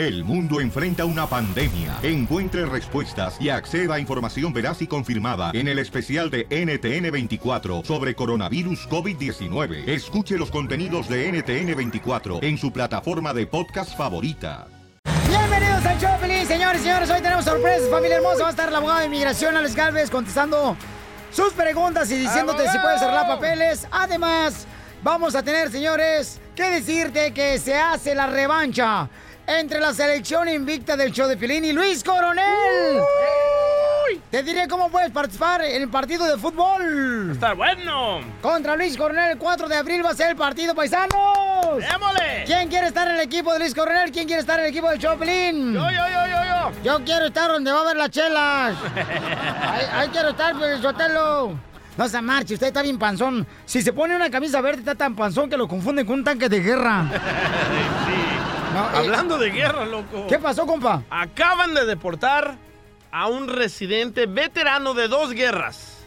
El mundo enfrenta una pandemia. Encuentre respuestas y acceda a información veraz y confirmada en el especial de NTN24 sobre coronavirus COVID-19. Escuche los contenidos de NTN24 en su plataforma de podcast favorita. Bienvenidos al show, feliz, señores y señores. Hoy tenemos sorpresas, familia hermosa. Va a estar el abogado de inmigración, Alex Galvez, contestando sus preguntas y diciéndote si puedes arreglar papeles. Además, vamos a tener, señores, que decirte que se hace la revancha entre la selección invicta del show de Pilín y Luis Coronel. Te diré cómo puedes participar en el partido de fútbol. Está bueno. Contra Luis Coronel, el 4 de abril va a ser el partido, paisanos. ¡Démosle! ¿Quién quiere estar en el equipo de Luis Coronel? ¿Quién quiere estar en el equipo del Choplin? Yo, yo, yo, yo, yo. Yo quiero estar donde va a haber las chelas. ahí, ahí quiero estar, pues, Sotelo. No se marche, usted está bien panzón. Si se pone una camisa verde, está tan panzón que lo confunden con un tanque de guerra. sí. No, eh, Hablando de guerra, loco. ¿Qué pasó, compa? Acaban de deportar a un residente veterano de dos guerras.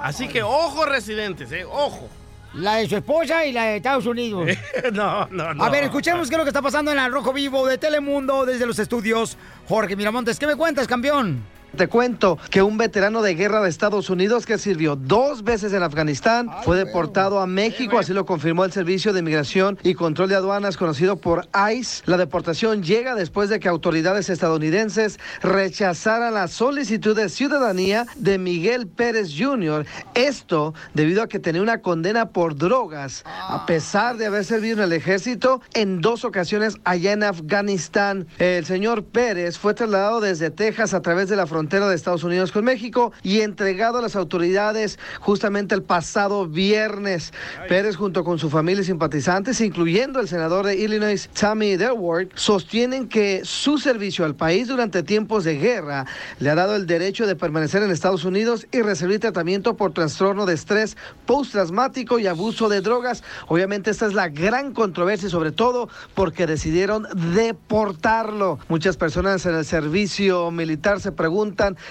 Así que ojo residentes, eh, ojo. La de su esposa y la de Estados Unidos. no, no, no. A ver, escuchemos qué es lo que está pasando en el Rojo Vivo de Telemundo desde los estudios. Jorge Miramontes, ¿qué me cuentas, campeón? Te cuento que un veterano de guerra de Estados Unidos que sirvió dos veces en Afganistán fue deportado a México, así lo confirmó el Servicio de Inmigración y Control de Aduanas conocido por ICE. La deportación llega después de que autoridades estadounidenses rechazaran la solicitud de ciudadanía de Miguel Pérez Jr. Esto debido a que tenía una condena por drogas, a pesar de haber servido en el ejército en dos ocasiones allá en Afganistán. El señor Pérez fue trasladado desde Texas a través de la frontera de Estados Unidos con México y entregado a las autoridades justamente el pasado viernes. Pérez junto con su familia y simpatizantes, incluyendo el senador de Illinois, Tammy Delward, sostienen que su servicio al país durante tiempos de guerra le ha dado el derecho de permanecer en Estados Unidos y recibir tratamiento por trastorno de estrés postraumático y abuso de drogas. Obviamente esta es la gran controversia, sobre todo porque decidieron deportarlo. Muchas personas en el servicio militar se preguntan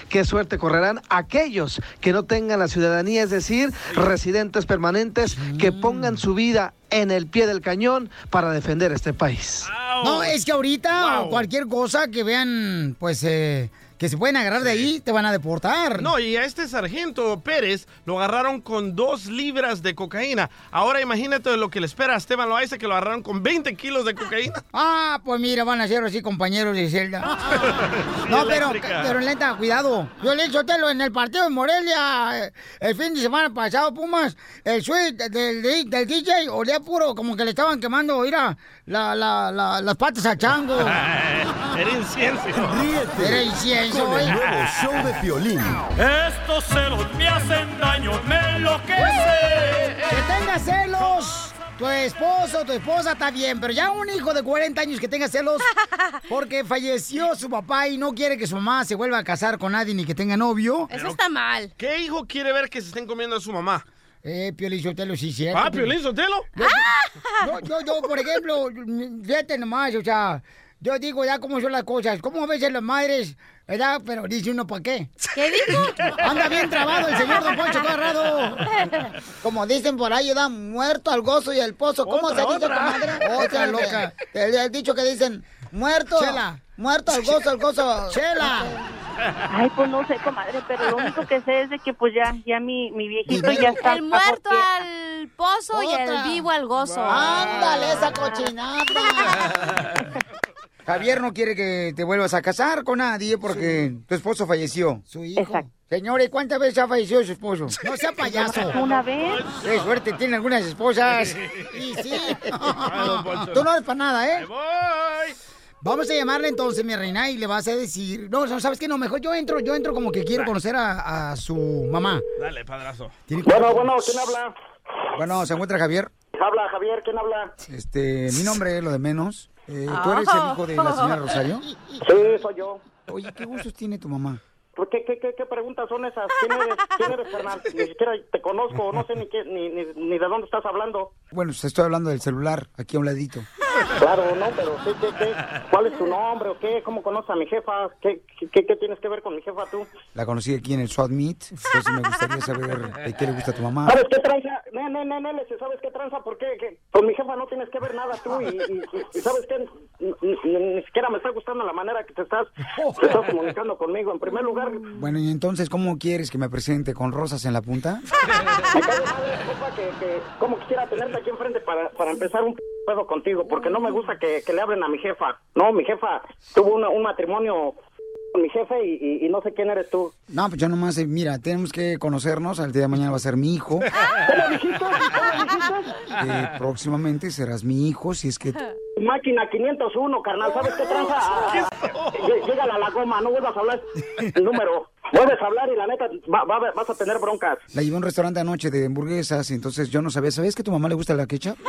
qué suerte correrán aquellos que no tengan la ciudadanía, es decir, residentes permanentes que pongan su vida en el pie del cañón para defender este país. No, es que ahorita Wow. cualquier cosa que vean, pues, eh, que se pueden agarrar de ahí, te van a deportar. No, y a este sargento Pérez lo agarraron con dos libras de cocaína. Ahora imagínate lo que le espera a Esteban Loaiza, que lo agarraron con 20 kilos de cocaína. Ah, pues mira, van a ser así compañeros de celda. no, pero, pero neta, cuidado. Yo le Sotelo en el partido de Morelia eh, el fin de semana pasado, Pumas, el suite del, del, del DJ olía puro, como que le estaban quemando, mira, la, la, la- las patas a chango. Era incienso. Ríete Era incienso, con el nuevo show de Piolín. Estos celos me hacen daño, me enloquece. Que tenga celos. Tu esposo, tu esposa está bien, pero ya un hijo de 40 años que tenga celos porque falleció su papá y no quiere que su mamá se vuelva a casar con nadie ni que tenga novio. Eso está mal. ¿Qué hijo quiere ver que se estén comiendo a su mamá? Eh, Piolín Sotelo, sí, cierto. Ah, Piolín Sotelo. Yo, yo, yo, por ejemplo, fíjate nomás, o sea, yo digo ya cómo son las cosas. Como a veces las madres, ¿verdad? Pero dice uno, ¿para qué? ¿Qué dijo? Anda bien trabado el señor Don Poncho agarrado. Como dicen por ahí, da muerto al gozo y al pozo. ¿Cómo Otra, se dice, otra. comadre? Otra loca. El, el dicho que dicen, muerto. Chela. Muerto al gozo, al gozo. Chela. Ay, pues no sé, comadre, pero lo único que sé es de que pues ya, ya mi, mi viejito ya está. El muerto porque- al pozo y el vivo al gozo. Ándale, esa cochinada. Javier no quiere que te vuelvas a casar con nadie porque tu esposo falleció. Su hijo. Exacto. Señores, ¿cuántas veces ha fallecido su esposo? No sea payaso. Una vez. Qué suerte tiene algunas esposas. Y sí. Tú no eres para nada, ¿eh? Voy. Vamos a llamarle entonces, mi reina, y le vas a decir. No, no, ¿sabes qué? No, mejor yo entro, yo entro como que quiero conocer a, a su mamá. Dale, padrazo. ¿Tiene- Bueno, bueno, ¿quién habla? Bueno, se encuentra Javier. Habla Javier, ¿quién habla? Este, mi nombre es lo de menos. Eh, ¿Tú eres el hijo de la señora Rosario? Sí, soy yo. Oye, ¿qué gustos tiene tu mamá? ¿Por ¿Qué, qué, qué, qué preguntas son esas? ¿Quién eres, ¿Quién eres, carnal? Ni siquiera te conozco, no sé ni, qué, ni, ni, ni de dónde estás hablando. Bueno, pues estoy hablando del celular, aquí a un ladito. Claro, no, pero ¿qué, qué, qué? ¿Cuál es tu nombre o qué? ¿Cómo conoces a mi jefa? ¿Qué, qué, qué tienes que ver con mi jefa tú? La conocí aquí en el SWAT Meet, entonces me gustaría saber de qué le gusta a tu mamá. ¿Sabes qué tranza? No, no, no, no, ¿sabes qué tranza? ¿Por qué? Con mi jefa no tienes que ver nada tú y, y- y- y ¿sabes qué? Ni, ni- ni siquiera me está gustando la manera que te estás, te estás comunicando conmigo. En primer lugar, me Bueno, y entonces, ¿cómo quieres que me presente con rosas en la punta? cae de madre, jefa, que, que como quisiera tenerte aquí enfrente para, para empezar un pedo contigo, porque no me gusta que, que le hablen a mi jefa. No, mi jefa tuvo una- un matrimonio con mi jefe y, y- y no sé quién eres tú. No, pues yo nomás, eh, mira, tenemos que conocernos, al día de mañana va a ser mi hijo. ¿Cómo dijiste? ¿Cómo dijiste? Eh, próximamente serás mi hijo, si es que... Máquina 501, carnal, ¿sabes qué tranza? Ah, ah, ll- Llégale a la goma, no vuelvas a hablar el número. Vuelves a hablar y la neta va- va- vas a tener broncas. La llevé a un restaurante anoche de hamburguesas, y entonces yo no sabía, ¿sabes que a tu mamá le gusta la ketchup?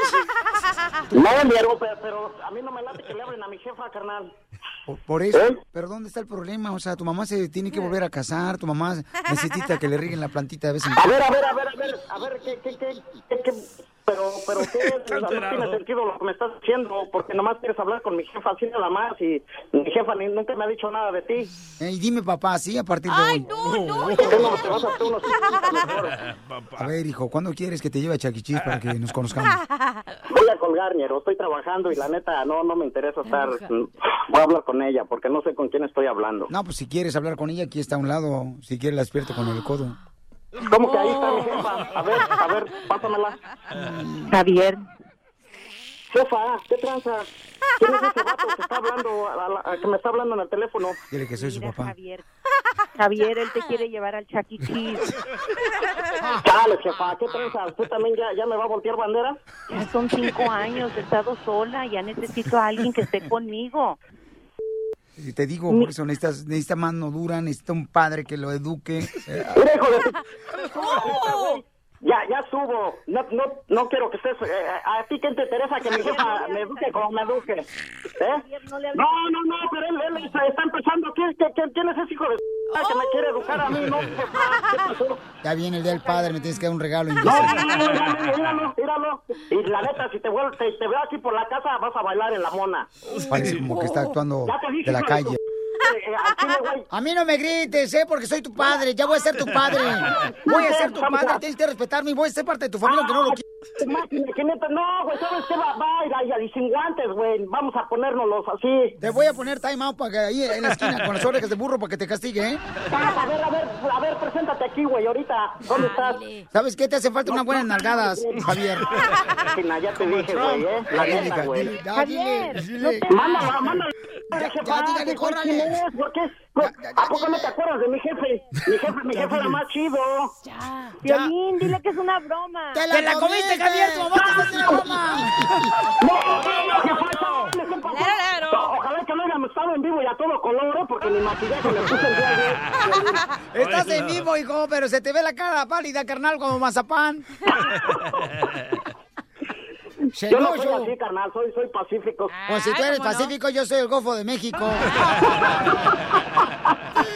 No, pero, pero, pero a mí no me late que le hablen a mi jefa, carnal. Por, por eso, ¿Eh? pero ¿dónde está el problema? O sea, tu mamá se tiene que volver a casar, tu mamá necesita que le rieguen la plantita de vez en A cuando. ver, a ver, a ver, a ver, a ver, ¿qué, qué, qué, qué, qué? Pero, pero, ¿qué? O sea, no tiene sentido lo que me estás diciendo, porque nomás quieres hablar con mi jefa así nada más y mi jefa ni, nunca me ha dicho nada de ti. Y dime, papá, sí, a partir de hoy. ¿Por qué no te vas a hacer unos mejor? A ver, hijo, ¿cuándo quieres que te lleve a Chaquichis para que nos conozcamos? Voy a colgar, ñero, estoy trabajando y la neta no, no me interesa estar... mm, Voy a hablar con ella porque no sé con quién estoy hablando. No, pues si quieres hablar con ella, aquí está a un lado. Si quieres, la despierto con el codo. ¿Cómo que ahí está mi jefa? A ver, a ver, pásamela. Javier, Jefa, ¿qué tranza? ¿Quién es ese vato que está hablando, a la- a- que me está hablando en el teléfono? Dile que soy su mira, papá. Javier. Javier, él te quiere llevar al Chuck E. Cheese. Chale, jefa, ¿qué tranza? ¿Usted también ya, ya me va a voltear bandera? Ya son cinco años, he estado sola, ya necesito a alguien que esté conmigo. Y te digo, por eso necesitas, necesita mano dura, necesita un padre que lo eduque. Eh, Mira, hijo de tu- Ya, ya subo. No, no, no quiero que estés. eh, ¿A ti quién te interesa que mi jefa me eduque como me eduque? ¿Eh? No, no, no, pero él, él está, está empezando. ¿Quién, quién, quién- quién es ese hijo de que me quiere educar a mí? No, jefa, ¿qué pasó? ya viene el día del padre, me tienes que dar un regalo. No, imbécil. no, no, míralo, míralo. Y la neta, si te, vuelvo, te, te veo aquí por la casa, vas a bailar en la mona. Parece como que está actuando Ya te dije, de la calle. A mí no me grites, ¿eh? Porque soy tu padre. Ya voy a ser tu padre. Voy a ser tu padre. Tienes que respetarme y voy a ser parte de tu familia, aunque no lo quieras. Neta, no, güey, ¿sabes qué? Va, va a ir ahí, y sin guantes, güey. Vamos a ponérnoslos así. Te voy a poner time out para que ahí en la esquina con las orejas de burro para que te castigue, ¿eh? Ah, A ver, a ver, a ver, preséntate aquí, güey, ahorita. ¿Dónde estás? ¿Sabes qué? Te hace falta unas buenas nalgadas, Javier. Máquina, ya te dije, güey, ¿eh? La neta, güey. ya, dile. Mándala, mándala. Ya, ya, dígale, ¿de cuál córrale. ¿Por qué? ¿A poco no te acuerdas de mi jefe? Mi jefe, mi jefe era más chido. Violín, dile que es una broma. ¡Te la, comiste, Javier! ¡Tu mamá te está haciendo broma! No, no, no, jefa, esa- ese papá- Claro. No, Ojalá que no hayan estado en vivo y a todo color, ¿eh? porque mi maquillaje le puse el día de. Estás en vivo, hijo, pero se te ve la cara pálida, carnal, como mazapán. Yo no soy así, carnal, soy, soy pacífico. Pues si tú eres pacífico, yo soy el Golfo de México.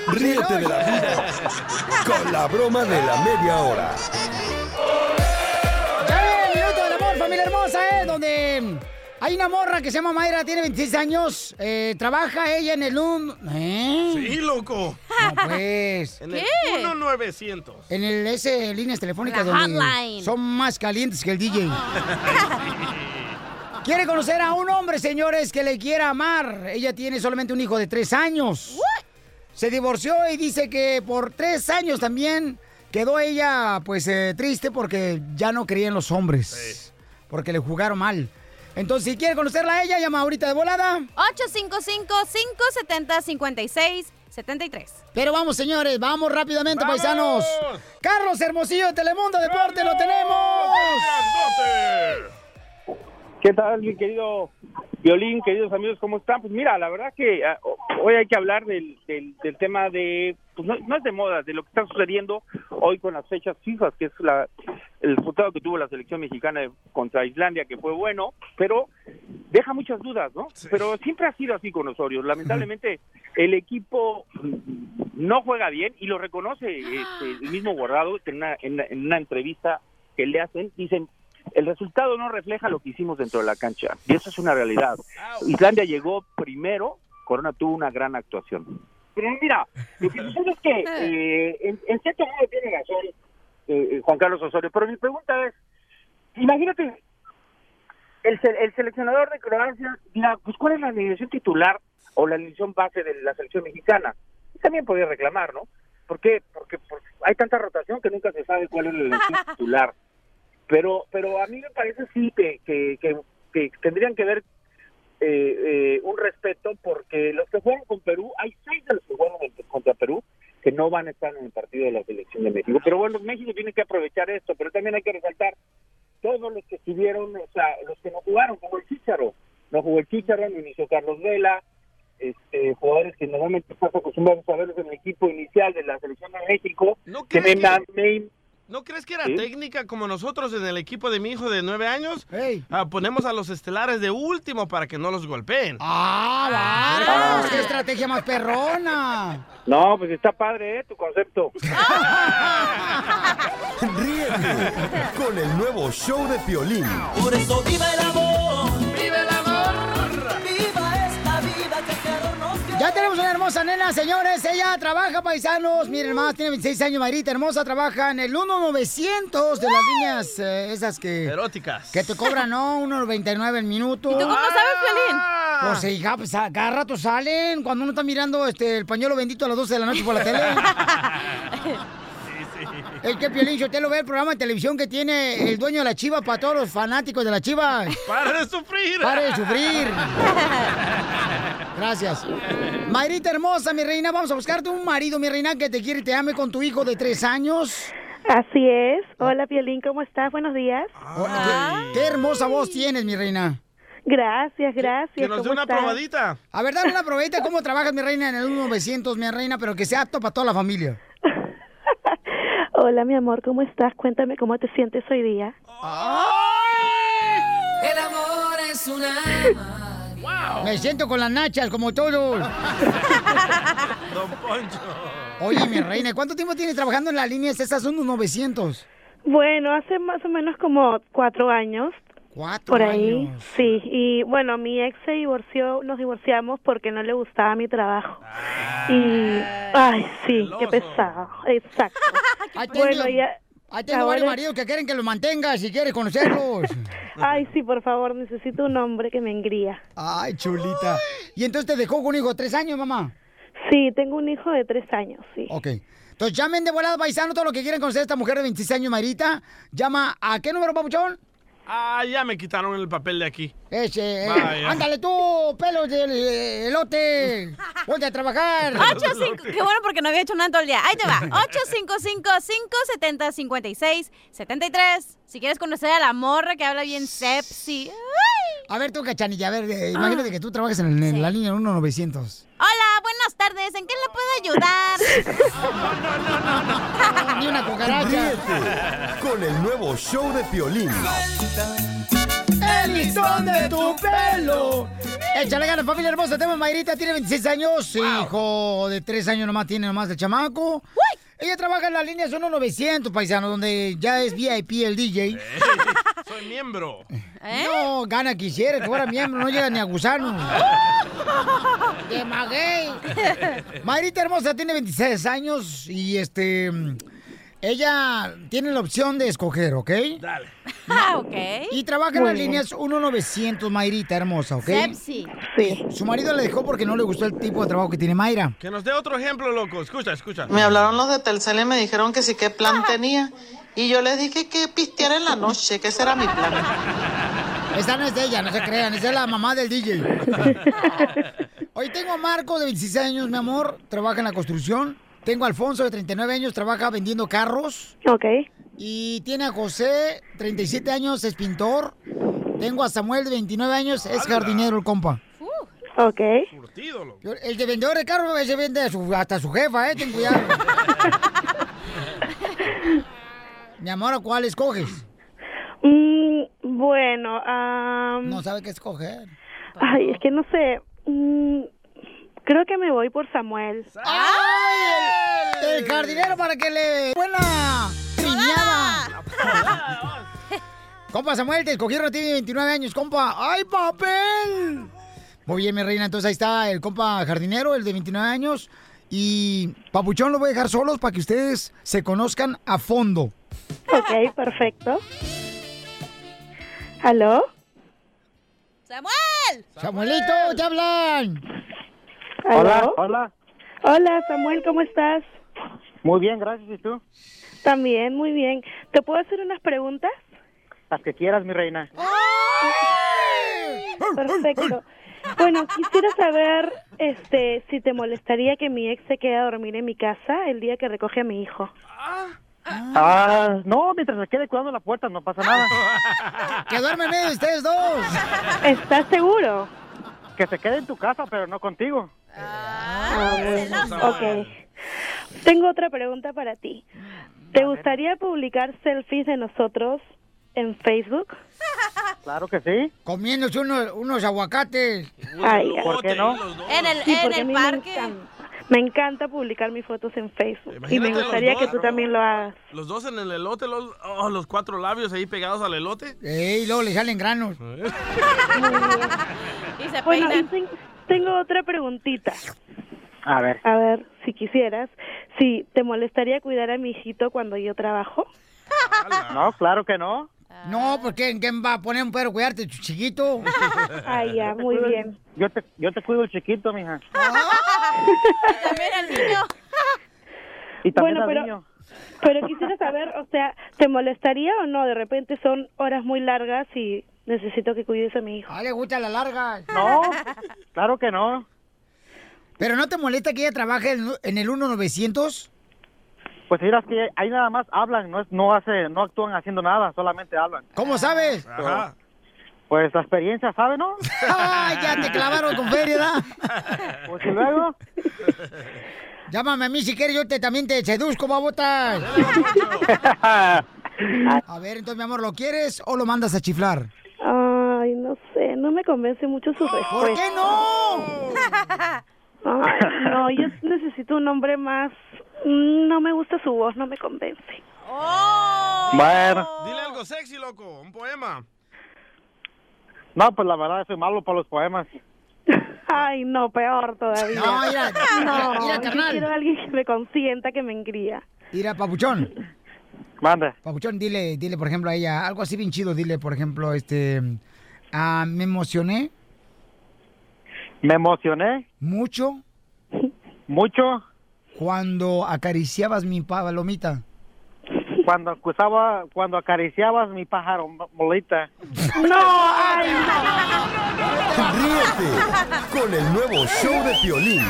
Ríete de la vida con la broma de la media hora. Familia hermosa, ¿eh? Donde hay una morra que se llama Mayra, tiene 26 años, eh, trabaja ella en el un... ¿Eh? Sí, loco. No, pues... En el 1900. En el ese líneas telefónicas La donde hotline. son más calientes que el DJ. Quiere conocer a un hombre, señores, que le quiera amar. Ella tiene solamente un hijo de tres años. Se divorció y dice que por tres años también quedó ella, pues, eh, triste porque ya no creía en los hombres. Porque le jugaron mal. Entonces, si quiere conocerla a ella, llama ahorita de volada. 855-570-5673. Pero vamos, señores, vamos rápidamente, paisanos. Carlos Hermosillo de Telemundo Deporte, lo tenemos. ¿Qué tal, mi querido Violín, queridos amigos, cómo están? Pues mira, la verdad que ah, hoy hay que hablar del, del, del tema de, pues no, no es de moda, de lo que está sucediendo hoy con las fechas FIFA, que es la, el resultado que tuvo la selección mexicana contra Islandia, que fue bueno, pero deja muchas dudas, ¿no? Pero siempre ha sido así con Osorio. Lamentablemente, el equipo no juega bien y lo reconoce este, el mismo Guardado en una, en, en una entrevista que le hacen, dicen, el resultado no refleja lo que hicimos dentro de la cancha. Y eso es una realidad. Islandia llegó primero, Corona tuvo una gran actuación. Pero mira, lo que sucede es que eh, en, en cierto modo tiene razón eh, eh, Juan Carlos Osorio, pero mi pregunta es, imagínate, el, el seleccionador de Croacia dirá, pues ¿cuál es la alineación titular o la alineación base de la selección mexicana? Y también podría reclamar, ¿no? ¿Por qué? Porque, porque hay tanta rotación que nunca se sabe cuál es la alineación titular. Pero pero a mí me parece sí que, que, que, que tendrían que ver eh, eh, un respeto porque los que juegan con Perú, hay seis de los que juegan contra Perú que no van a estar en el partido de la selección de México. Pero bueno, México tiene que aprovechar esto, pero también hay que resaltar todos los que estuvieron, o sea, los que no jugaron, como el Chícharo. No jugó el Chícharo, no inició Carlos Vela, este, jugadores que normalmente estás acostumbrados a verlos en el equipo inicial de la selección de México. que crees me- que- me- ¿No crees que era ¿Sí? técnica como nosotros en el equipo de mi hijo de nueve años? Ah, ponemos a los estelares de último para que no los golpeen. ¡Ah, vamos! ¡Qué estrategia más perrona! No, pues está padre, ¿eh? Tu concepto. Ríete con el nuevo show de Piolín. Por eso viva el amor, viva el amor, viva Ya tenemos una hermosa nena, señores. Ella trabaja, paisanos. Miren más, tiene 26 años, Marita hermosa. Trabaja en el 1900 de las líneas eh, esas que... Eróticas. Que te cobran, ¿no? 1.99 el minuto. ¿Y tú cómo sabes, Pelín? Pues, hija, pues a cada rato salen cuando uno está mirando este, el pañuelo bendito a las 12 de la noche por la tele. Es que Piolín, yo te lo ve el programa de televisión que tiene el dueño de la chiva para todos los fanáticos de la chiva. ¡Para de sufrir! ¡Para de sufrir! Gracias. Mayrita hermosa, mi reina, vamos a buscarte un marido, mi reina, que te quiere y te ame con tu hijo de tres años. Así es. Hola, Piolín, ¿cómo estás? Buenos días. Oh, ¿Qué, qué hermosa voz tienes, mi reina. Gracias, gracias. Que nos dé ¿Cómo una estás? probadita. A ver, dale una probadita cómo trabajas, mi reina, en el 1900, mi reina, pero que sea apto para toda la familia. Hola, mi amor, ¿cómo estás? Cuéntame cómo te sientes hoy día. El amor es una Me siento con las nachas, como todos. Don Poncho. Oye, mi reina, ¿cuánto tiempo tienes trabajando en las líneas estas? Son unos 900. Bueno, hace más o menos como cuatro años. Cuatro Por ahí, años. sí. Y bueno, mi ex se divorció, nos divorciamos porque no le gustaba mi trabajo. Y, ay, sí, qué pesado. Exacto. Bueno, ya. Ahí tengo varios maridos que quieren que los mantengas si quieres conocerlos. Ay, sí, por favor, necesito un hombre que me engría. Ay, chulita. ¿Y entonces te dejó con un hijo de tres años, mamá? Sí, tengo un hijo de tres años, sí. Ok. Entonces llamen de volada, paisano, todo lo que quieren conocer a esta mujer de 26 años, Marita. Llama a qué número, papuchón? Ah, ya me quitaron el papel de aquí. Ese, eh, Vaya. ándale tú, pelos del elote. Ponte a trabajar. 85, qué bueno porque no había hecho nada todo el día. Ahí te va. 855-570-5673. Si quieres conocer a la morra que habla bien sepsi. A ver tú, cachanilla, a ver, eh, imagínate que tú trabajas en, en la línea 1900. Hola, buenas tardes. ¿En qué le puedo ayudar? Ni una cucaracha. Ríete con el nuevo show de Piolín. El listón de tu pelo. Échale ganas, familia hermosa. Tenemos Mayrita, tiene 26 años. Hijo de 3 años nomás tiene nomás el chamaco. Ella trabaja en la línea 1900, paisano, donde ya es VIP el DJ. Soy miembro. No, gana quisiera que fuera miembro, no llega ni a gusano. ¡De maguey! Mayrita hermosa tiene 26 años y este. Ella tiene la opción de escoger, ¿ok? Dale. Ah, ok. Y trabaja en las líneas 1900, Mayrita hermosa, ¿ok? Sepsi. Sí. Su marido le dejó porque no le gustó el tipo de trabajo que tiene Mayra. Que nos dé otro ejemplo, loco. Escucha, escucha. Me hablaron los de Telcel y me dijeron que sí qué plan tenía. Y yo les dije que pisteara en la noche, que ese era mi plan. Esta no es de ella, no se crean, esa es la mamá del DJ. Hoy tengo a Marco de 26 años, mi amor, trabaja en la construcción. Tengo a Alfonso de 39 años, trabaja vendiendo carros. Ok. Y tiene a José, 37 años, es pintor. Tengo a Samuel de 29 años, es jardinero el compa. Ok. Curtido, loco. El de vendedor de carros ese vende a su- hasta su jefa, eh, ten cuidado. mi amor, ¿a cuál escoges? Mm, bueno, am, No sabe qué escoger. ay, es que no sé. Mm, creo que me voy por Samuel. ¡Ay! El, el jardinero para que le... ¡Buena! ¡Triñada! Compa Samuel, te escogieron, tiene 29 años, compa. ¡Ay, papel! Muy bien, mi reina. Entonces ahí está el compa jardinero, el de 29 años. Y Papuchón lo voy a dejar solos para que ustedes se conozcan a fondo. Ok, perfecto. ¿Aló? ¡Samuel! Samuelito, te hablan. ¿Aló? hola. Hola, Samuel, ¿cómo estás? Muy bien, gracias. ¿Y tú? También, muy bien. ¿Te puedo hacer unas preguntas? Las que quieras, mi reina. Perfecto. Bueno, quisiera saber este, si te molestaría que mi ex se quede a dormir en mi casa el día que recoge a mi hijo. Ah, no, mientras se quede cuidando la puerta, no pasa nada. Que duermen medio ustedes dos. ¿Estás seguro? Que se quede en tu casa, pero no contigo. Ah, bueno. Ok. Tengo otra pregunta para ti. ¿Te gustaría publicar selfies de nosotros en Facebook? Claro que sí. Comiéndose unos, unos aguacates. Ay, ¿Por qué no? En el, Sí, en el parque. Me encanta publicar mis fotos en Facebook. Y me gustaría que tú también lo hagas. Los dos en el elote, los, oh, los cuatro labios ahí pegados al elote. Ey, luego le salen granos. Y se Bueno, y tengo otra preguntita. A ver. A ver, si quisieras, si te molestaría cuidar a mi hijito cuando yo trabajo. No, claro que no. No, porque ¿quién va a poner un perro a cuidarte, tu chiquito? Ah, ya, muy bien. Yo te, yo te cuido el chiquito, mija. También el niño. Y también Bueno, al pero- niño. Pero quisiera saber, o sea, ¿te molestaría o no? De repente son horas muy largas y necesito que cuides a mi hijo. Ah, le gusta la larga. No, claro que no. ¿Pero no te molesta que ella trabaje en en el 1900? Pues miras que ahí nada más hablan, no es, no hace, no actúan haciendo nada, solamente hablan. ¿Cómo sabes? Ajá. Pues la experiencia, ¿sabe, no? ¡Ay, ya te clavaron con feria, ¿verdad? Pues y luego, Llámame a mí si quieres, yo te, también te seduzco, babotas. A ver, entonces, mi amor, ¿lo quieres o lo mandas a chiflar? Ay, no sé, no me convence mucho su respuesta. ¿Por qué no? Ay, no, yo necesito un hombre más. No me gusta su voz, no me convence. ¡Oh! bueno, Dile algo sexy, loco. Un poema. no, pues la verdad soy malo para los poemas. Ay, no, peor todavía. No, mira, No, mira, yo quiero a alguien que me consienta, que me engría. Mira, papuchón. Manda. Papuchón, dile, dile, por ejemplo, a ella, algo así bien chido, dile, por ejemplo, este... ah, me emocioné Me emocioné mucho mucho cuando acariciabas mi palomita. cuando acusaba, cuando acariciabas mi pájaro mo- molita. No, ay, Ríete con el nuevo show de Piolín.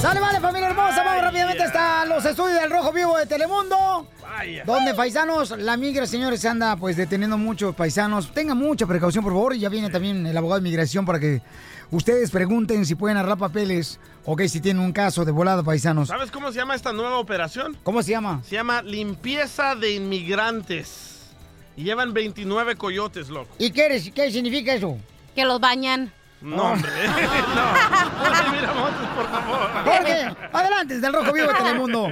¡Sale, vale, familia hermosa! Vamos rápidamente hasta los estudios del Rojo Vivo de Telemundo. Vaya. Donde paisanos, la migra, señores, se anda pues deteniendo muchos paisanos. Tengan mucha precaución, por favor. Y ya viene también el abogado de migración para que ustedes pregunten si pueden arreglar papeles o que si tienen un caso de volada, paisanos. ¿Sabes cómo se llama esta nueva operación? ¿Cómo se llama? Se llama limpieza de inmigrantes. Y llevan 29 coyotes, loco. ¿Y qué, eres- qué significa eso? Que los bañan. No, hombre. no. Miramontes, por favor. Jorge, adelante, desde el Rojo Vivo de Telemundo.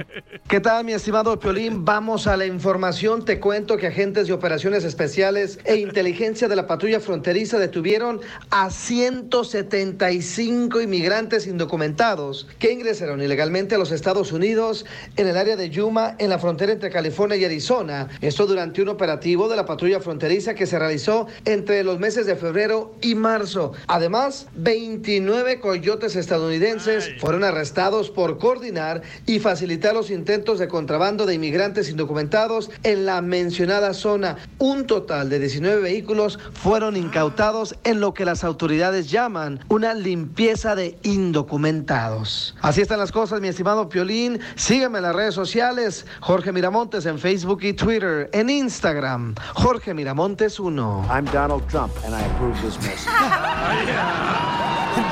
¿Qué tal, mi estimado Piolín? Vamos a la información. Te cuento que agentes de operaciones especiales e inteligencia de la patrulla fronteriza detuvieron a 175 inmigrantes indocumentados que ingresaron ilegalmente a los Estados Unidos en el área de Yuma, en la frontera entre California y Arizona. Esto durante un operativo de la patrulla fronteriza que se realizó entre los meses de febrero y marzo. Además, 29 coyotes estadounidenses fueron arrestados por coordinar y facilitar los intentos de contrabando de inmigrantes indocumentados en la mencionada zona. Un total de 19 vehículos fueron incautados en lo que las autoridades llaman una limpieza de indocumentados. Así están las cosas, mi estimado Piolín. Sígueme en las redes sociales, Jorge Miramontes en Facebook y Twitter, en Instagram, Jorge Miramontes 1. I'm Donald Trump, and I approve this message.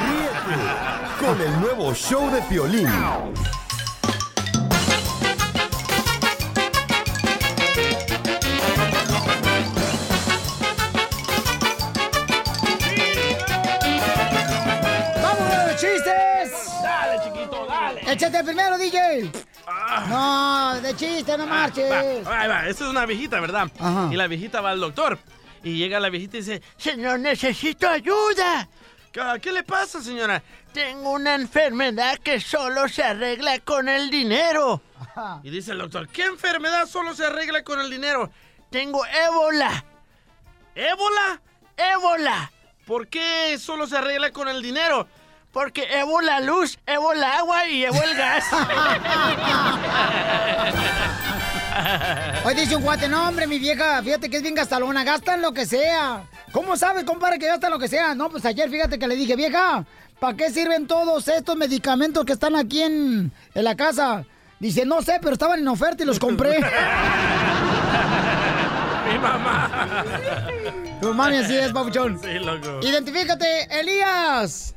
Ríete con el nuevo show de Piolín. ¡Vamos a los chistes! Dale, chiquito, dale. ¡Échate primero, DJ! No, de chiste, no marches. Ah, Va, ahí va. Esta es una viejita, ¿verdad? Ajá. Y la viejita va al doctor. Y llega la viejita y dice, Señor, necesito ayuda. "¿Qué- ¿Qué le pasa, señora? Tengo una enfermedad que solo se arregla con el dinero. Y dice el doctor, ¿qué enfermedad solo se arregla con el dinero? Tengo ébola. ¿Ébola? Ébola. ¿Por qué solo se arregla con el dinero? Porque llevo la luz, llevo el agua y llevo el gas. Hoy dice un guate, no, hombre, mi vieja, fíjate que es bien gastalona, gasta en lo que sea. ¿Cómo sabes, compadre, que gasta en lo que sea? No, pues ayer fíjate que le dije, vieja, ¿para qué sirven todos estos medicamentos que están aquí en, en la casa? Dice, no sé, pero estaban en oferta y los compré. Mi mamá. Tu mami así es, papuchón. Sí, loco. Identifícate, Elías.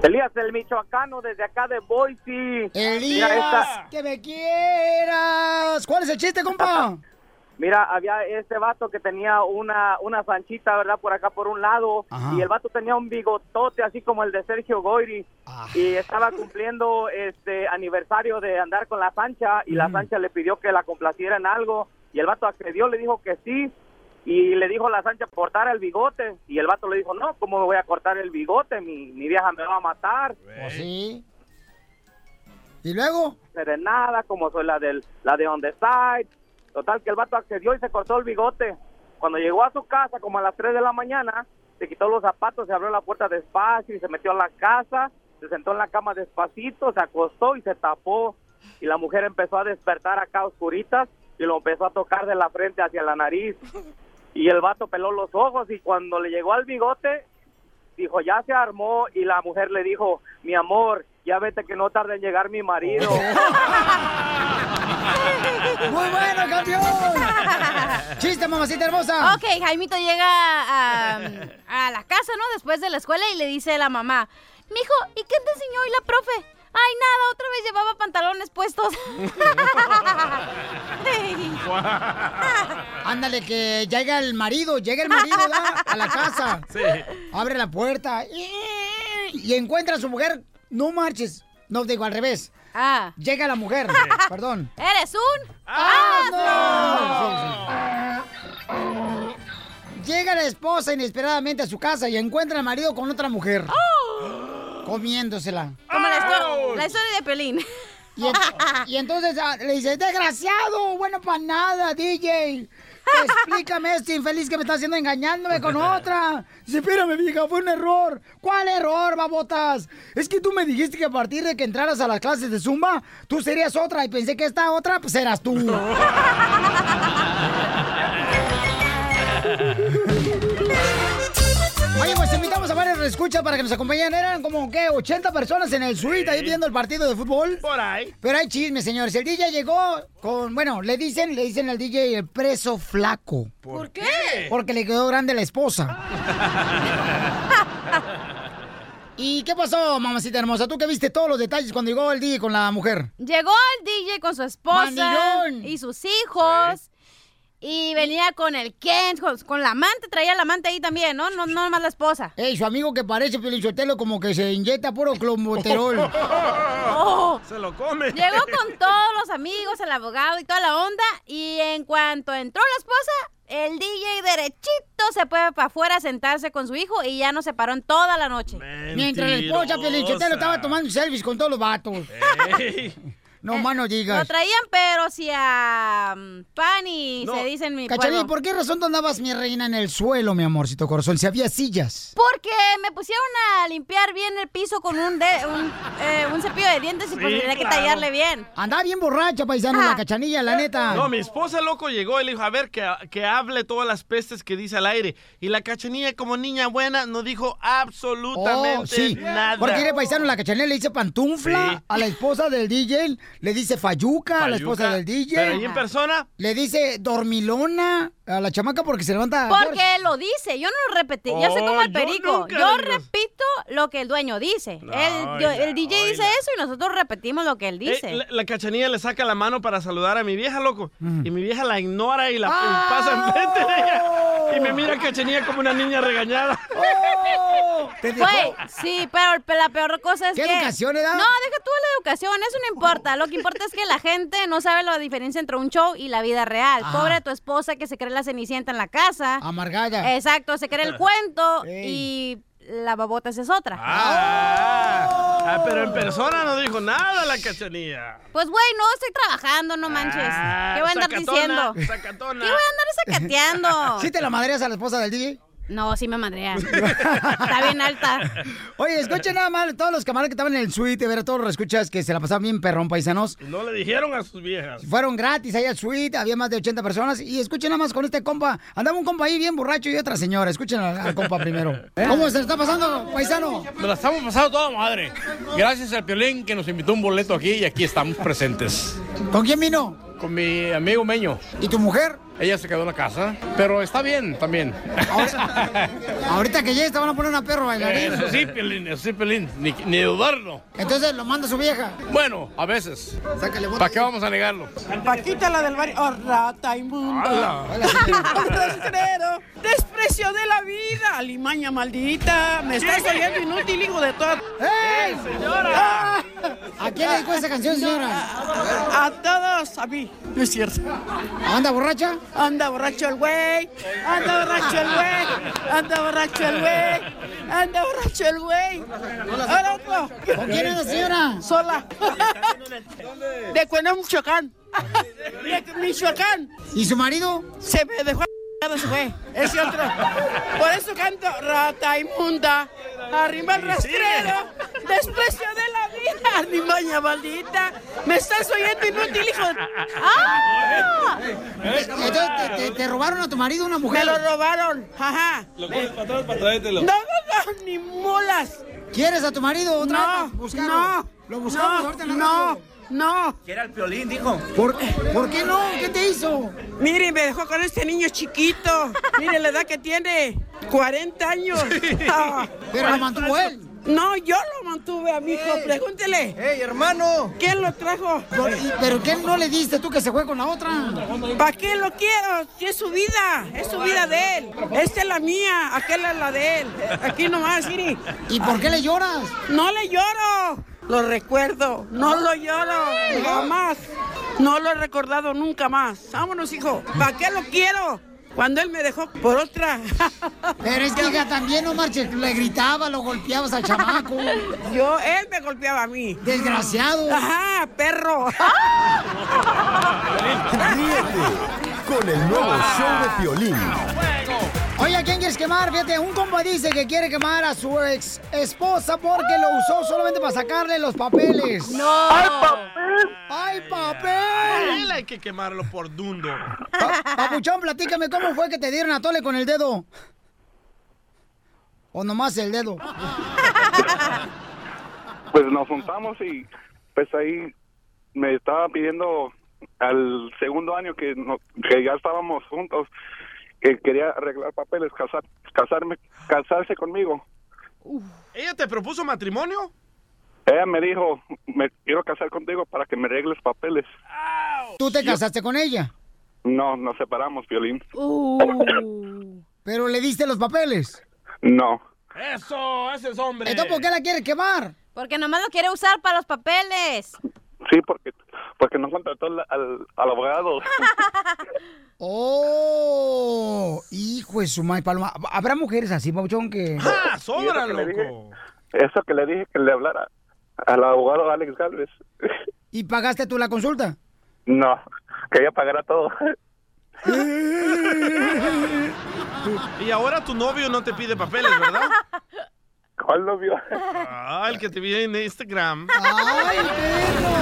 Elías el Michoacano desde acá de Boise. Elías, Mira, esta- que me quieras. ¿Cuál es el chiste, compa? Mira, había este vato que tenía una, una sanchita, ¿verdad? Por acá por un lado. Ajá. Y el vato tenía un bigotote así como el de Sergio Goyri. Y estaba cumpliendo este aniversario de andar con la sancha. Y la sancha le pidió que la complaciera en algo. Y el vato accedió, le dijo que sí. Y le dijo a la sancha cortar el bigote. Y el vato le dijo, no, ¿cómo me voy a cortar el bigote? Mi, mi vieja me va a matar. Pues sí. ¿Y luego? de nada, como soy la del la de on the side. Total que el vato accedió y se cortó el bigote. Cuando llegó a su casa, como a las 3 de la mañana, se quitó los zapatos, se abrió la puerta despacio y se metió a la casa, se sentó en la cama despacito, se acostó y se tapó. Y la mujer empezó a despertar acá oscuritas y lo empezó a tocar de la frente hacia la nariz. Y el vato peló los ojos y cuando le llegó al bigote, dijo, ya se armó. Y la mujer le dijo, mi amor, ya vete que no tarde en llegar mi marido. ¡Muy bueno, campeón! ¡Chiste, mamacita hermosa! Ok, Jaimito llega a, a la casa, ¿no? Después de la escuela y le dice a la mamá, Mijo, ¿y qué te enseñó hoy la profe? Ay, nada, otra vez llevaba pantalones puestos. Ándale, que llega el marido, llega el marido a la casa. Sí. Abre la puerta y encuentra a su mujer. No marches. No, digo al revés. Ah. Llega la mujer, perdón. ¿Eres un? ¡Ah, no! Llega la esposa inesperadamente a su casa y encuentra al marido con otra mujer. Comiéndosela. Como la, histo- la historia de Pelín. Y, y entonces ah, le dice, desgraciado, bueno para nada, DJ. Explícame este infeliz que me está haciendo engañándome con otra. Dice, espérame, vieja, fue un error. ¿Cuál error, babotas? Es que tú me dijiste que a partir de que entraras a las clases de Zumba, tú serías otra y pensé que esta otra, pues eras tú. Oye, pues invitamos a varios escuchas para que nos acompañen. Eran como, ¿qué? 80 personas en el suite ahí viendo el partido de fútbol. Por ahí. Pero hay chisme, señores. El DJ llegó con, bueno, le dicen, le dicen al DJ el preso flaco. ¿Por qué? Porque le quedó grande la esposa. ¿Y qué pasó, mamacita hermosa? ¿Tú que viste todos los detalles cuando llegó el DJ con la mujer? Llegó el DJ con su esposa Mandilón. y sus hijos. Y venía con el Ken, con, con la amante, traía la amante ahí también, ¿no? No, no más la esposa. Ey, su amigo que parece Pelichotelo como que se inyecta puro clomoterol. Oh. Se lo come. Llegó con todos los amigos, el abogado y toda la onda. Y en cuanto entró la esposa, el DJ derechito se fue para afuera a sentarse con su hijo y ya no se paró en toda la noche. Mientras la esposa Pelichotelo estaba tomando selfies con todos los vatos. No más no Lo digas. traían, pero si a mm, pan y se dice en mi Cachanilla. ¿por qué razón tú andabas, mi reina, en el suelo, mi amorcito corazón? Si había sillas. Porque me pusieron a limpiar bien el piso con un, de- un, eh, un cepillo de dientes y pues tenía que tallarle bien. Andaba bien borracha, paisano, la cachanilla, la neta. No, mi esposa loco llegó y le dijo, a ver, que, que hable todas las pestes que dice al aire. Y la cachanilla, como niña buena, no dijo absolutamente Oh, sí. nada. Porque era paisano, la cachanilla le dice pantufla Sí. a la esposa del DJ, le dice fayuca, a la esposa del DJ. Pero ahí en persona. Le dice dormilona a la chamaca porque se levanta. Porque él lo dice, yo no lo repetí, yo soy Oh, como el perico, yo repito lo que el dueño dice. No, el, yo- oiga, el DJ dice eso y nosotros repetimos lo que él dice. Eh, la, la cachanilla le saca la mano para saludar a mi vieja, loco. Y mi vieja la ignora y la y pasa enfrente de ella. Y me mira cachanilla como una niña regañada. ¡Oh! Te dejó. Sí, pero la peor cosa es ¿Qué que... educación le da? No, deja tú la educación, eso no importa. Lo que importa es que la gente no sabe la diferencia entre un show y la vida real. Ajá. Pobre tu esposa que se cree la cenicienta en la casa. Amargada. Exacto, se cree el cuento y la babota es otra. Ah, ah, pero en persona no dijo nada la cachanilla. Pues, güey, no estoy trabajando, no manches. Ah, ¿Qué voy a andar sacatona, diciendo? sacatona. ¿Qué voy a andar sacateando? ¿Sí te la madreas a la esposa del DJ? No, sí me madrea. Está bien alta. Oye, escuchen nada más todos los camaradas que estaban en el suite, ver a todos los escuchas que se la pasaban bien perrón, paisanos. No le dijeron a sus viejas. Fueron gratis ahí al suite, había más de 80 personas. Y escuchen nada más con este compa. Andaba un compa ahí bien borracho y otra señora. Escuchen al, al compa primero. ¿Cómo se le está pasando, paisano? Nos la estamos pasando toda madre. Gracias al Piolín que nos invitó un boleto aquí y aquí estamos presentes. ¿Con quién vino? Con mi amigo Meño. ¿Y tu mujer? Ella se quedó en la casa, pero está bien también. Ahorita que llegues te van a poner una perro bailarín. Eso sí, Piolín, eso sí, Piolín. Ni, ni dudarlo. Entonces lo manda su vieja. Bueno, a veces. Sácale ¿Para qué vamos a negarlo? Paquita, la del barrio. Oh, rata inmunda. Rastrero. Desprecio de la vida. Alimaña maldita. Me estás oyendo inútil, hijo de todo. ¡Ey, señora! ¿A quién le dedicó esa canción, señora? A, a todos, a mí. No es cierto. ¿Anda borracha? Anda borracho el güey. Anda borracho el güey. Anda borracho el güey. Anda borracho el güey. Ahora otro. ¿Con quién anda, señora? Sola. De Cuenón, Michoacán. De Michoacán. ¿Y su marido? Se me dejó se fue. Ese otro. Por eso canto rata inmunda. Arriba el rastrero. Desprecio de la vida. Animaña maldita. Me estás oyendo inútil, hijo de... ¡Ah! Entonces te, te- te robaron a tu marido una mujer. Me lo robaron. Ajá. Lo coges para atrás para traértelo. No, no, no, ni mulas. ¿Quieres a tu marido otra No, vez? Buscarlo. no, Lo buscamos no, ahorita en la no, no. Era el piolín, dijo. ¿Por, ¿Por qué no? ¿Qué te hizo? Mire, me dejó con este niño chiquito. Mire la edad que tiene. 40 años. Ah. Pero lo mantuvo él. No, yo lo mantuve a mi hijo. Pregúntele. ¡Ey, hermano! ¿Quién lo trajo? ¿Pero qué no le diste tú que se fue con la otra? ¿Para qué lo quiero? Si es su vida. Es su vida de él. Esta es la mía. Aquella es la de él. Aquí nomás, Siri. ¿Y por qué le lloras? No le lloro. Lo recuerdo. No lo lloro. Jamás. No lo he recordado nunca más. Vámonos, hijo. ¿Para qué lo quiero? Cuando él me dejó por otra. Pero es que hija, también no marches, le gritaba, lo golpeabas al chamaco. Yo, él me golpeaba a mí. Desgraciado. Ajá, perro. Ríete con el nuevo show de Piolín. Oye, ¿a quién quieres quemar? Fíjate, un compa dice que quiere quemar a su ex esposa porque lo usó solamente para sacarle los papeles. ¡No! ¡Ay, papel! ¡Ay, A papel! él hay que quemarlo por dundo. Pa- Papuchón, platícame, ¿cómo fue que te dieron a tole con el dedo? ¿O nomás el dedo? Pues nos juntamos y pues ahí me estaba pidiendo al segundo año que, no- que ya estábamos juntos que quería arreglar papeles, casar, casarme, casarse conmigo. ¿Ella te propuso matrimonio? Ella me dijo, me quiero casar contigo para que me arregles papeles. ¿Tú te casaste con ella? No, nos separamos, Violín. ¿Pero le diste los papeles? No. Eso, ese es hombre. Entonces, ¿por qué la quiere quemar? Porque nomás lo quiere usar para los papeles. Sí, porque porque no contrató al, al, al abogado. ¡Oh! Hijo de su madre, Paloma. ¿Habrá mujeres así, Papuchón, que...? ¡Ah, sobra, eso que le dije- loco! Eso que le dije que le hablara al abogado Alex Galvez. ¿Y pagaste tú la consulta? No, que ella pagara todo. Y ahora tu novio no te pide papeles, ¿verdad? ¿Cuál novio? Ah, el que te vi en Instagram. ¡Ay, perro!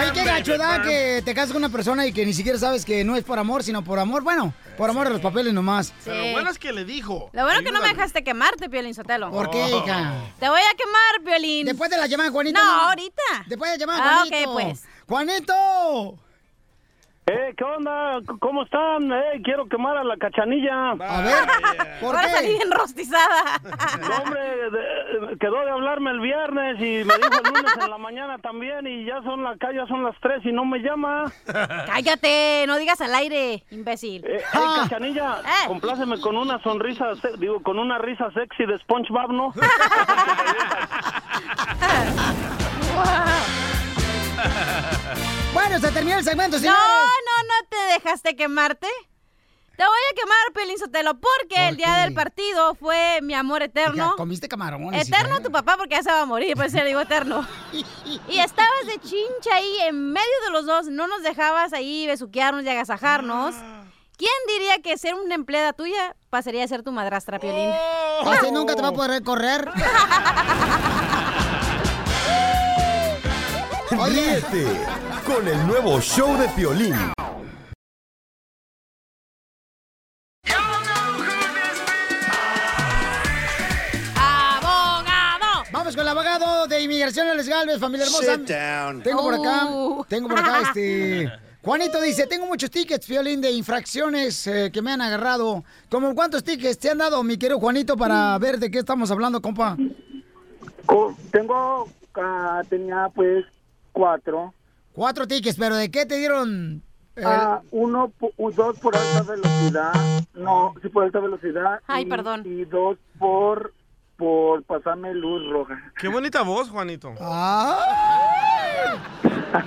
Oye, qué gacho da que te casas con una persona y que ni siquiera sabes que no es por amor, sino por amor. Bueno, por amor de los papeles nomás. Pero lo bueno es que le dijo. Lo bueno que no me dejaste quemarte, Piolín Sotelo. ¿Por qué, hija? Te voy a quemar, Piolín. Después de la llamada, Juanito. No, ahorita. Después de la llamada, Ah, Juanito. ok, pues. ¡Juanito! Eh, ¿qué onda? ¿Cómo están? Eh, quiero quemar a la cachanilla. A ver, ¿por Ahora qué? salí bien rostizada. No, hombre, de- quedó de hablarme el viernes y me dijo el lunes en la mañana también y ya son la ya son las tres y no me llama. Cállate, no digas al aire, imbécil. Eh, hey, cachanilla, compláceme con una sonrisa, se- digo, con una risa sexy de SpongeBob, ¿no? Bueno, se terminó el segmento, No, señores. no, no te dejaste quemarte. Te voy a quemar, Pelín Sotelo, porque el día del partido fue mi amor eterno. Hija, comiste camarones. Eterno ¿eh? tu papá porque ya se va a morir, por eso le digo eterno. Y estabas de chincha ahí en medio de los dos, no nos dejabas ahí besuquearnos y agasajarnos. ¿Quién diría que ser una empleada tuya pasaría a ser tu madrastra, Piolín? Así nunca te va a poder correr. Ríete con el nuevo show de. Vamos con el abogado de inmigración, Alex Galvez, familia hermosa. Sit down. Tengo por acá, Uh. tengo por acá este. Juanito dice, tengo muchos tickets, Violín, de infracciones eh, que me han agarrado. ¿Cómo cuántos tickets te han dado, mi querido Juanito, para ver de qué estamos hablando, compa? Co- Tengo, ah, tenía pues cuatro. Cuatro tickets, pero ¿de qué te dieron? eh, Ah, uno, dos por alta velocidad. No, sí por alta velocidad. Ay, y- perdón. Y dos por, por pasarme luz roja. Qué bonita voz, Juanito.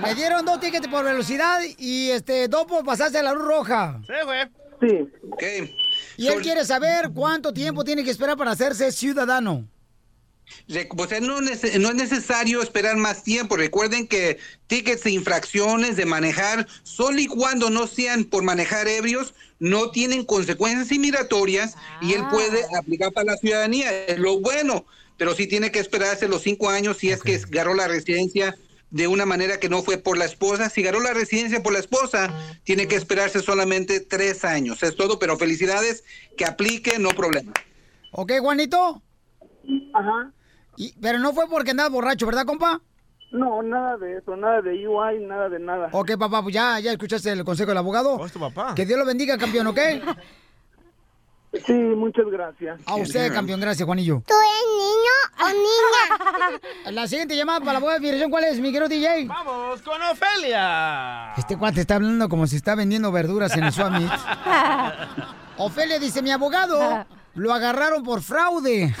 Me dieron dos tickets por velocidad y este dos por pasarse a la luz roja. Sí, güey. Sí. Ok. Y él quiere saber cuánto tiempo tiene que esperar para hacerse ciudadano. O sea, no, es necesario esperar más tiempo. Recuerden que tickets de infracciones de manejar, solo y cuando no sean por manejar ebrios, no tienen consecuencias inmigratorias y él puede aplicar para la ciudadanía. Es lo bueno, pero sí tiene que esperarse los cinco años si es que agarró la residencia de una manera que no fue por la esposa. Si agarró la residencia por la esposa, tiene que esperarse solamente tres años. Es todo, pero felicidades, que aplique, no problema. ¿Ok, Juanito? Ajá. Y- pero no fue porque andaba borracho, ¿verdad, compa? No, nada de eso, nada de UI, nada de nada. Ok, papá, pues ya, ya escuchaste el consejo del abogado. Oh, es tu papá. Que Dios lo bendiga, campeón, ¿ok? Sí, muchas gracias. A usted, campeón, gracias, Juanillo. ¿Tú eres niño o niña? La siguiente llamada para la abogada de migración, ¿cuál es, mi querido DJ? Vamos con Ofelia. Este cuate está hablando como si está vendiendo verduras en el Swami. Ofelia dice, mi abogado lo agarraron por fraude.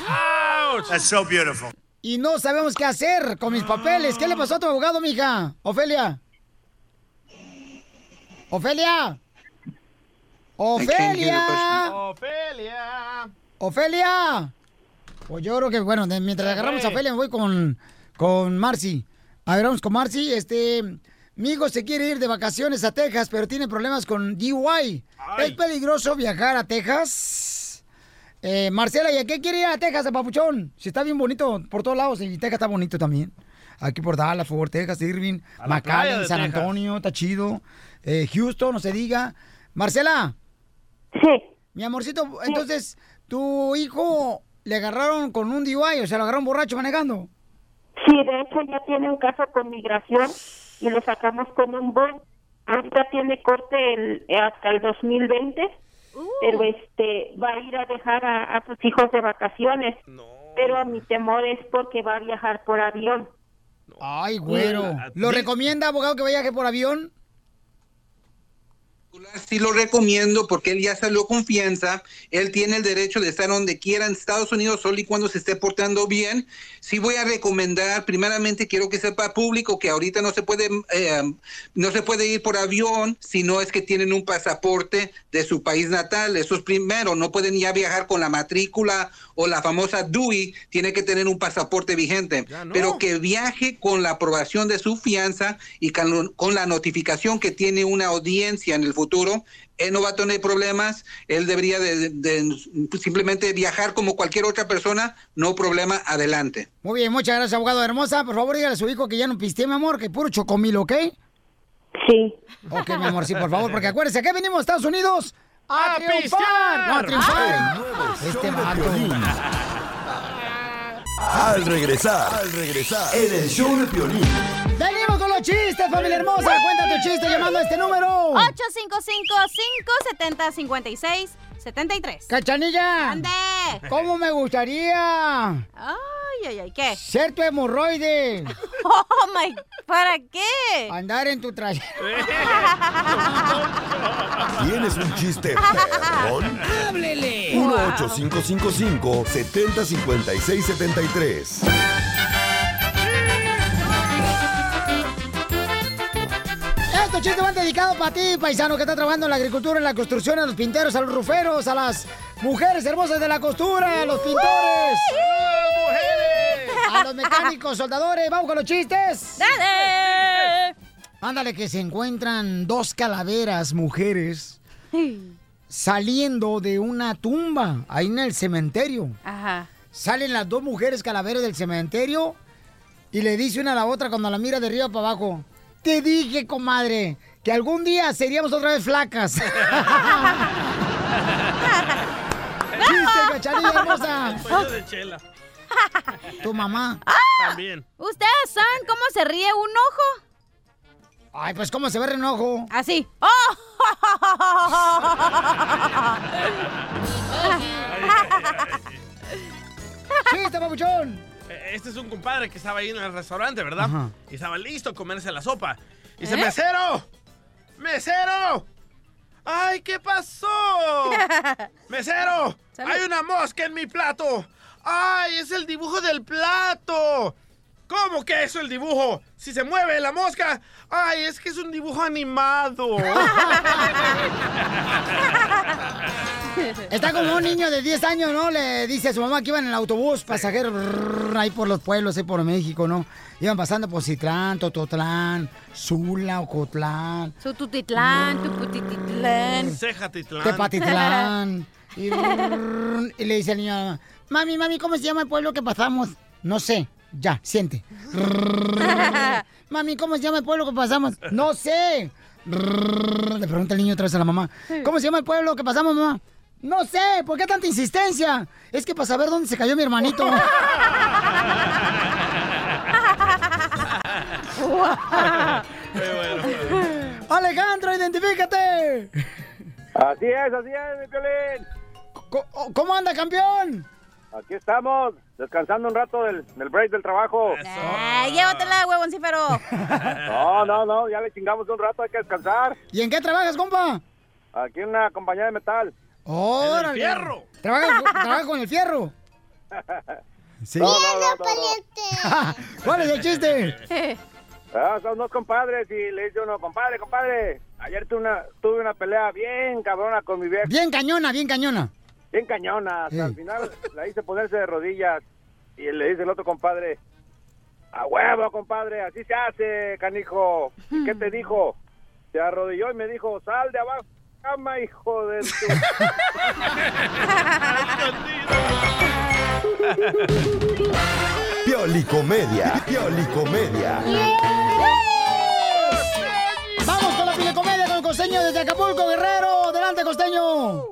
That's so beautiful. Y no sabemos qué hacer con mis papeles. ¿Qué le pasó a tu abogado, mija? Ofelia. Ofelia. Ofelia. Ofelia. Ofelia. Pues yo creo que, bueno, de- mientras agarramos a Ofelia, me voy con, con Marcy. A ver, vamos con Marcy. Este, mi hijo se quiere ir de vacaciones a Texas, pero tiene problemas con DUI. ¿Es peligroso viajar a Texas? Eh, Marcela, ¿y a qué quiere ir a Texas, a Papuchón? Si está bien bonito por todos lados, y Texas está bonito también. Aquí por Dallas, Fort Texas, Irving, McAllen, San Texas. Antonio, está chido. Eh, Houston, no se diga. Marcela. Sí. Mi amorcito, entonces, tu hijo le agarraron con un DUI, o sea, lo agarraron borracho manejando. Sí, de hecho ya tiene un caso con migración y lo sacamos con un bond. Ahorita tiene corte el- hasta el 2020, pero este va a ir a dejar a, a sus hijos de vacaciones. Pero mi temor es porque va a viajar por avión. Ay, güero. ¿Lo recomienda, abogado, que vaya por avión? Sí lo recomiendo porque él ya salió confianza, él tiene el derecho de estar donde quiera en Estados Unidos solo y cuando se esté portando bien. Sí voy a recomendar, primeramente quiero que sepa público que ahorita no se puede eh, no se puede ir por avión si no es que tienen un pasaporte de su país natal, eso es primero, no pueden ya viajar con la matrícula o la famosa DUI, tiene que tener un pasaporte vigente, pero que viaje con la aprobación de su fianza y con, con la notificación que tiene una audiencia en el futuro, él no va a tener problemas, él debería de, de simplemente viajar como cualquier otra persona, no problema, adelante. Muy bien, muchas gracias, abogado hermosa. Por favor, dígale a su hijo que ya no piste, mi amor, que puro chocomil, ¿ok? Sí. Ok, mi amor, sí, por favor, porque acuérdese que venimos a Estados Unidos a, ¡A triunfar. No, a triunfar. Nuevo Este. Piolín. Al regresar, al regresar, en el show de Piolín. Venimos con los chistes, familia hermosa! Cuenta tu chiste llamando a este número. 73. ¡Cachanilla! ¡Ande! ¿Cómo me gustaría? Ay, ay, ay, ¿qué? Ser tu hemorroide. Oh my, ¿para qué? Andar en tu trayecto. ¿Tienes un chiste perrón? ¡Háblele! 1 7573 chiste van dedicado para ti, paisano, que está trabajando en la agricultura, en la construcción, a los pinteros, a los ruferos, a las mujeres hermosas de la costura, a los pintores. A los mecánicos, soldadores, vamos con los chistes. ¡Dale! Ándale, que se encuentran dos calaveras mujeres saliendo de una tumba ahí en el cementerio. Ajá. Salen las dos mujeres calaveras del cementerio y le dice una a la otra cuando la mira de arriba para abajo. Te dije, comadre, que algún día seríamos otra vez flacas. ¡Chiste, cachanilla hermosa! De chela. Tu mamá. También. ¿Ustedes saben cómo se ríe un ojo? Ay, pues cómo se ve el enojo. Así. ¡Oh! ¡Chiste, papuchón! Este es un compadre que estaba ahí en el restaurante, ¿verdad? Ajá. Y estaba listo a comerse la sopa. Y dice, ¿Eh? ¡mesero! ¡Mesero! ¡Ay, qué pasó! ¡Mesero! Salud. ¡Hay una mosca en mi plato! ¡Ay, es el dibujo del plato! ¿Cómo que es el dibujo? Si se mueve la mosca. ¡Ay, es que es un dibujo animado! Está como un niño de 10 años, ¿no? Le dice a su mamá que iban en el autobús pasajero brrr, ahí por los pueblos, ahí por México, ¿no? Iban pasando por Citrán, Tototlán, Zula, Ocotlán, Su tutitlán, tu putititlán. Cejatitlán. Tepatitlán. Y, brrr, y le dice al niño, a la mamá, mami, mami, ¿cómo se llama el pueblo que pasamos? No sé. Ya, siente. Mami, ¿cómo se llama el pueblo que pasamos? No sé. Le pregunta el niño otra vez a la mamá. ¿Cómo se llama el pueblo que pasamos, mamá? No sé, ¿por qué tanta insistencia? Es que para saber dónde se cayó mi hermanito. Alejandro, identifícate. Así es, así es, mi Piolín. Co- ¿Cómo anda, campeón? Aquí estamos, descansando un rato del, del break del trabajo. Ay, llévatela, huevoncífero. No, no, no, ya le chingamos un rato, hay que descansar. ¿Y en qué trabajas, compa? Aquí en una compañía de metal. ¡Órale! fierro! ¿Trabajas, trabajas con el fierro? Sí. No, no, no, no, no. ¿Cuál es el chiste? Ah, son dos compadres y le dice uno, compadre, compadre, ayer tuve una, tuve una pelea bien cabrona con mi vieja, Bien cañona, bien cañona. bien cañona. Hasta Sí. al final la hice ponerse de rodillas y le dice el otro compadre, a huevo, compadre, así se hace, canijo. ¿Y qué te dijo? Se arrodilló y me dijo, sal de abajo, cama, hijo de tu... Piolicomedia. Piolicomedia. Vamos con la pilecomedia con el costeño desde Acapulco, Guerrero. Adelante, costeño.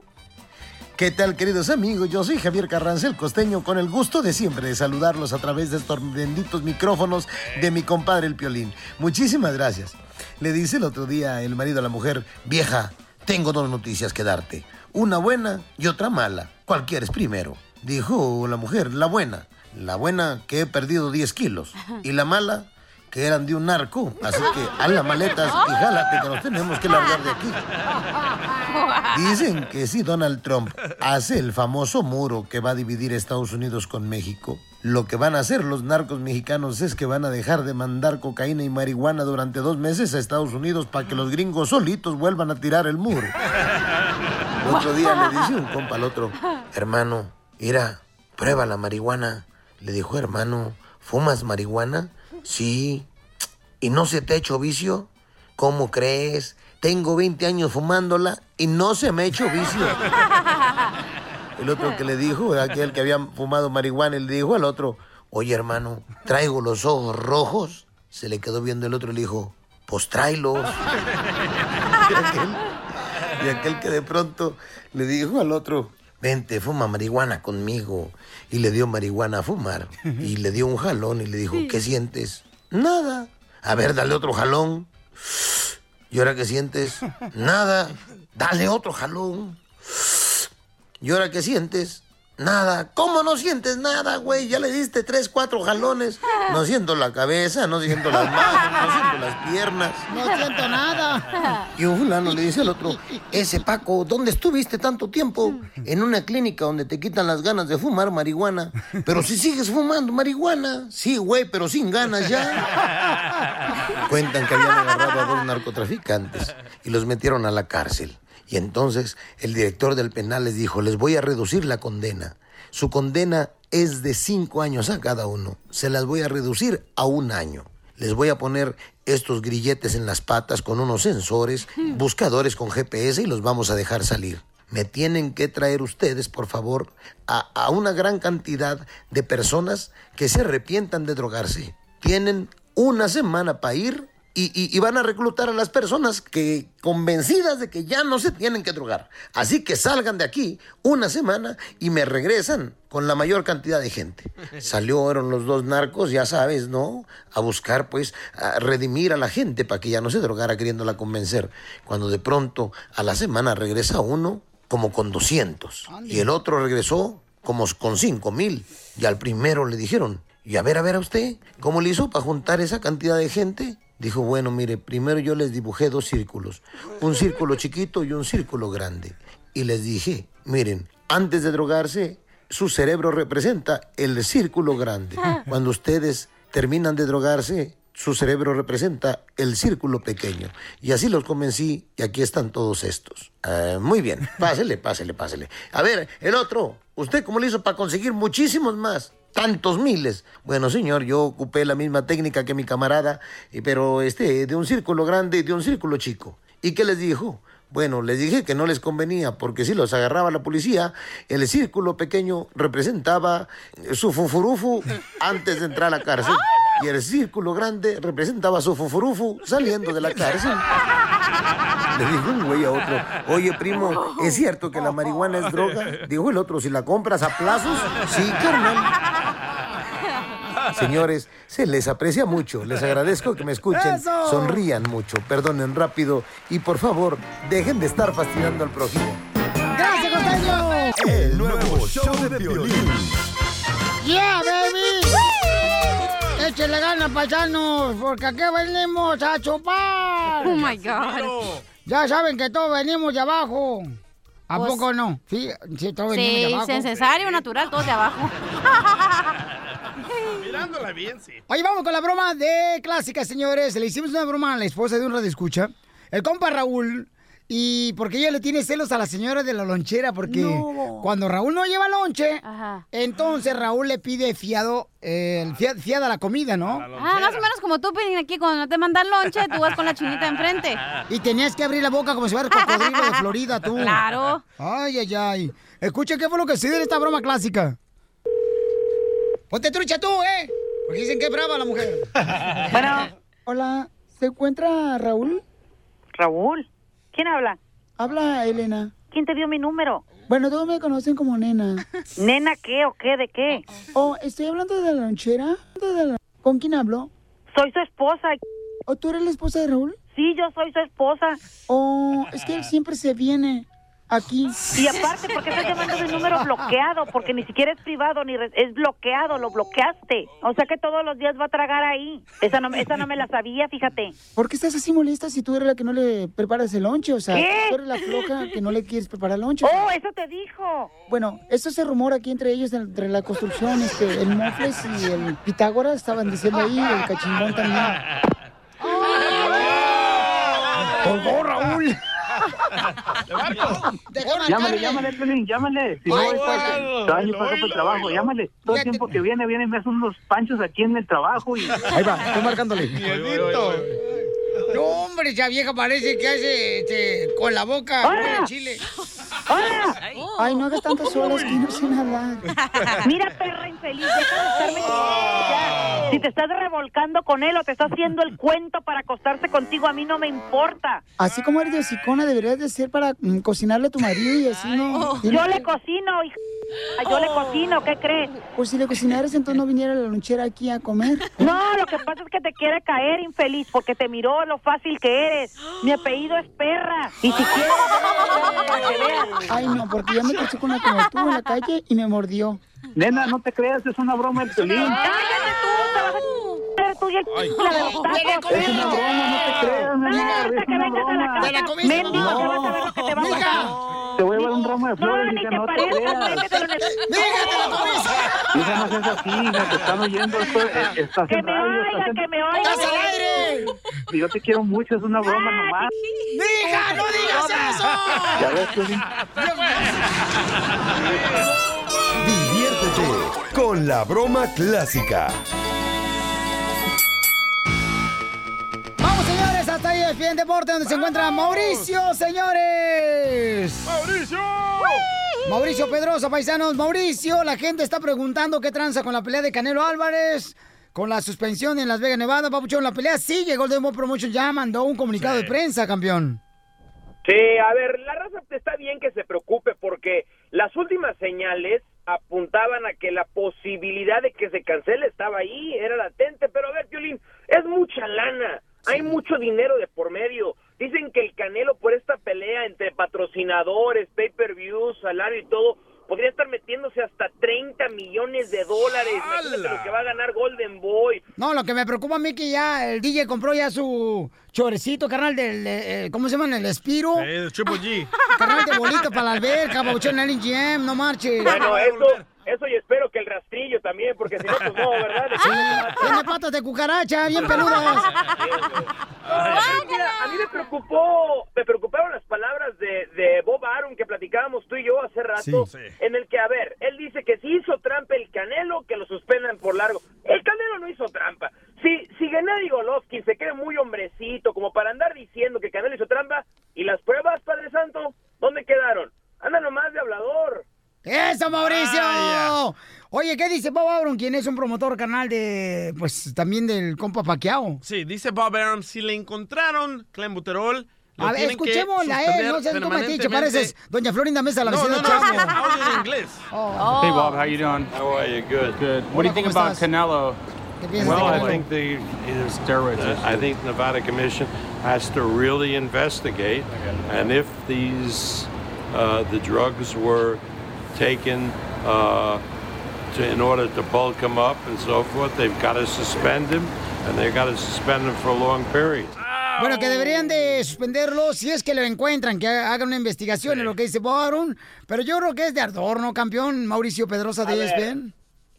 ¿Qué tal, queridos amigos? Yo soy Javier Carranza, el costeño, con el gusto de siempre de saludarlos a través de estos benditos micrófonos de mi compadre el Piolín. Muchísimas gracias. Le dice el otro día el marido a la mujer, vieja, tengo dos noticias que darte. Una buena y otra mala. ¿Cuál quieres primero? Dijo la mujer, la buena. La buena que he perdido 10 kilos. Y la mala que eran de un narco. Así que a las maletas y jálate que nos tenemos que largar de aquí. Dicen que si Donald Trump hace el famoso muro que va a dividir Estados Unidos con México, lo que van a hacer los narcos mexicanos es que van a dejar de mandar cocaína y marihuana durante dos meses a Estados Unidos para que los gringos solitos vuelvan a tirar el muro. Otro día le dice un compa al otro, hermano, mira, prueba la marihuana. Le dijo, hermano, ¿fumas marihuana? Sí. ¿Y no se te ha hecho vicio? ¿Cómo crees? Tengo 20 años fumándola y no se me ha hecho vicio. El otro que le dijo, aquel que había fumado marihuana, le dijo al otro, oye hermano, traigo los ojos rojos. Se le quedó viendo el otro y le dijo, pues tráelos. Y aquel, y aquel que de pronto le dijo al otro, vente, fuma marihuana conmigo. Y le dio marihuana a fumar. Y le dio un jalón y le dijo, ¿qué sientes? Nada. A ver, dale otro jalón. ¿Y ahora qué sientes? Nada. Dale otro jalón. ¿Y ahora qué sientes? Nada. ¿Cómo no sientes nada, güey? Ya le diste tres, cuatro jalones. No siento la cabeza, no siento las manos, no siento las piernas. No siento nada. Y un fulano le dice al otro, ese Paco, ¿dónde estuviste tanto tiempo? En una clínica donde te quitan las ganas de fumar marihuana. Pero si sigues fumando marihuana. Sí, güey, pero sin ganas ya. Cuentan que habían agarrado a dos narcotraficantes y los metieron a la cárcel. Y entonces el director del penal les dijo, les voy a reducir la condena. Su condena es de cinco años a cada uno. Se las voy a reducir a un año. Les voy a poner estos grilletes en las patas con unos sensores, buscadores con GPS y los vamos a dejar salir. Me tienen que traer ustedes, por favor, a, a una gran cantidad de personas que se arrepientan de drogarse. Tienen una semana para ir y, y- y van a reclutar a las personas que convencidas de que ya no se tienen que drogar. Así que salgan de aquí una semana y me regresan con la mayor cantidad de gente. Salieron los dos narcos, ya sabes, ¿no? A buscar, pues, a redimir a la gente para que ya no se drogara queriéndola convencer. Cuando de pronto a la semana regresa uno como con 200 y el otro regresó como con 5 mil. Y al primero le dijeron, y a ver, a ver a usted, ¿cómo le hizo para juntar esa cantidad de gente? Dijo, bueno, mire, primero yo les dibujé dos círculos, un círculo chiquito y un círculo grande. Y les dije, miren, antes de drogarse, su cerebro representa el círculo grande. Cuando ustedes terminan de drogarse, su cerebro representa el círculo pequeño. Y así los convencí y aquí están todos estos. Ah, muy bien, pásele, pásele, pásele. A ver, el otro, ¿usted cómo le hizo para conseguir muchísimos más? Tantos miles. Bueno, señor, yo ocupé la misma técnica que mi camarada, eh, pero este, de un círculo grande y de un círculo chico. ¿Y qué les dijo? Bueno, les dije que no les convenía, porque si los agarraba la policía, el círculo pequeño representaba su fufurufu antes de entrar a la cárcel. Y el círculo grande representaba su fufurufu saliendo de la cárcel. Le dijo un güey a otro, oye primo, ¿es cierto que la marihuana es droga? Dijo el otro, si la compras a plazos, sí, carnal. Señores, se les aprecia mucho, les agradezco que me escuchen, ¡Eso! sonrían mucho, perdonen rápido y por favor, dejen de estar fastidiando al prójimo. ¡Gracias, costeño! El nuevo show de violín. ¡Yeah, baby! Échale ganas, paisanos, porque aquí venimos a chupar. Oh, my God. Ya saben que todos venimos de abajo. ¿A Pues- poco no? Sí, sí, todos venimos de Sí, abajo. necesario, natural, todos de abajo. Mirándola bien, sí. Oye, vamos con la broma de clásica, señores. Le hicimos una broma a la esposa de un radio escucha. El compa Raúl. Y porque ella le tiene celos a la señora de la lonchera, porque No. cuando Raúl no lleva lonche, entonces Raúl le pide fiado, eh, el fia- fiada la comida, ¿no? Ah, más o menos como tú, Pelín, aquí cuando no te mandan lonche, tú vas con la chinita enfrente. Y tenías que abrir la boca como si fuera cocodrilo de Florida, tú. Claro. Ay, ay, ay. Escucha qué fue lo que se dio en esta broma clásica. Ponte trucha tú, ¿eh? Porque dicen que es brava la mujer. Bueno. Hola, ¿se encuentra Raúl? Raúl. ¿Quién habla? Habla Elena. ¿Quién te dio mi número? Bueno, todos me conocen como nena. ¿Nena qué o qué? ¿De qué? Oh, estoy hablando de la lonchera. De la- ¿Con quién hablo? Soy su esposa. ¿O tú eres la esposa de Raúl? Sí, yo soy su esposa. Oh, es que él siempre se viene aquí. Y aparte, ¿por qué estás llamando de un número bloqueado? Porque ni siquiera es privado, ni re- es bloqueado, lo bloqueaste. O sea que todos los días va a tragar ahí. Esa no, esa no me la sabía, fíjate. ¿Por qué estás así molesta si tú eres la que no le preparas el lonche? O sea, ¿Qué? tú eres la floja que no le quieres preparar el lonche. Oh, eso te dijo. Bueno, esto se rumora aquí entre ellos, entre la construcción, este, el Mofles y el Pitágoras estaban diciendo ahí, el cachimbón también. ¡Colgó, Raúl! Llámale, llámale, Pelín, llámale. Si no, Ay, está ay, que año el trabajo, llámale. Todo el tiempo que viene, viene y me hace unos panchos aquí en el trabajo y... Ahí va, estoy marcándole. No, hombre, esa vieja parece que hace este, con la boca ¡Hola! huele a chile. ¡Hola! Ay, no hagas tantas olas que no sé hablar. Mira, perra infeliz, deja de estarme ya. Si te estás revolcando con él o te está haciendo el cuento para acostarse contigo, a mí no me importa. Así como eres de hocicona, deberías de ser para mm, cocinarle a tu marido y así no. Yo le cocino, hija. Yo le cocino, ¿qué crees? Pues si le cocinaras, entonces no viniera la lonchera aquí a comer. No, lo que pasa es que te quiere caer, infeliz, porque te miró lo fácil que eres. Mi apellido es perra. Y si quieres, que. Ay, no, porque yo me crucé con una como tú en la calle y me mordió. Nena, no te creas, es una broma el Piolín. ¡Cállate tú! Te vas a tú y la de los tacos. Es una broma, no te creas, nena, es que vengas a la casa, mendigo, que vas a ver lo que te va a pasar. Te voy a llevar un ramo de flores, hija, no te creas. Hija, no seas así, hija, te están oyendo, esto, eh, estás Que en me radio, oigan, estás en... que me oigan. ¡Estás al aire! Yo te quiero mucho, es una broma nomás. ¡Mija, no digas eso! Ya ves, con la broma clásica. Fiel Deporte, donde se encuentra Mauricio, señores. ¡Mauricio! Mauricio Pedrosa, paisanos. Mauricio, la gente está preguntando qué tranza con la pelea de Canelo Álvarez, con la suspensión en Las Vegas, Nevada. Papuchón, la pelea sigue. Golden Boy Promotion ya mandó un comunicado de prensa, campeón. Sí, a ver, la raza está bien que se preocupe porque las últimas señales apuntaban a que la posibilidad de que se cancele estaba ahí, era latente, pero a ver, Piolín, es mucha lana, hay mucho dinero de por medio. Dicen que el Canelo por esta pelea entre patrocinadores, pay-per-views, salario y todo, podría estar metiéndose hasta 30 millones de dólares. Imagínate lo que va a ganar Golden Boy. No, lo que me preocupa a mí que ya el DJ compró ya su chorecito, carnal, del, eh, ¿cómo se llama? El Espiro. El Triple G. Carnal de bolito para la alberca, papuchón, el GM, no marches. Bueno, eso, eso y espero que el rastrillo también, porque si no, pues no, ¿verdad? Sí, tiene patas de cucaracha, bien peludas. Mira, a mí me preocupó, me preocuparon las palabras de, de Bob Arum que platicábamos tú y yo hace rato, Sí. Sí. en el que, a ver, él dice que si hizo trampa el Canelo, que lo suspendan por largo. El Canelo no hizo trampa. Si, si Gennady Golovkin se cree muy hombrecito como para andar diciendo que Canelo hizo trampa, ¿y las pruebas, Padre Santo? ¿Dónde quedaron? Anda nomás de hablador. ¡Eso, Mauricio! Oye, ¿qué dice Bob Arum, quien es un promotor canal de, pues, también del compa Paquiao? Sí, dice Bob Arum, si le encontraron clenbuterol, lo A ver, escuchémosla, eh, no seas tú metiche, permanentemente. pareces Doña Florinda Mesa, la No, vecina no, de no, audio- audio en inglés. Hey Bob, how you doing? How are you? Good. Good. What do you think ¿cómo about estás? Canelo? Well, I think the steroids. I think Nevada Commission has to really investigate, and if these uh, the drugs were taken uh, to, in order to bulk him up and so forth, they've got to suspend him, and they've got to suspend him for a long period. Bueno, que deberían de suspenderlo si es que lo encuentran, que hagan una investigación en lo que dice Bob Arum. Pero yo creo que es de adorno, campeón, Mauricio Pedrosa de. ESPN.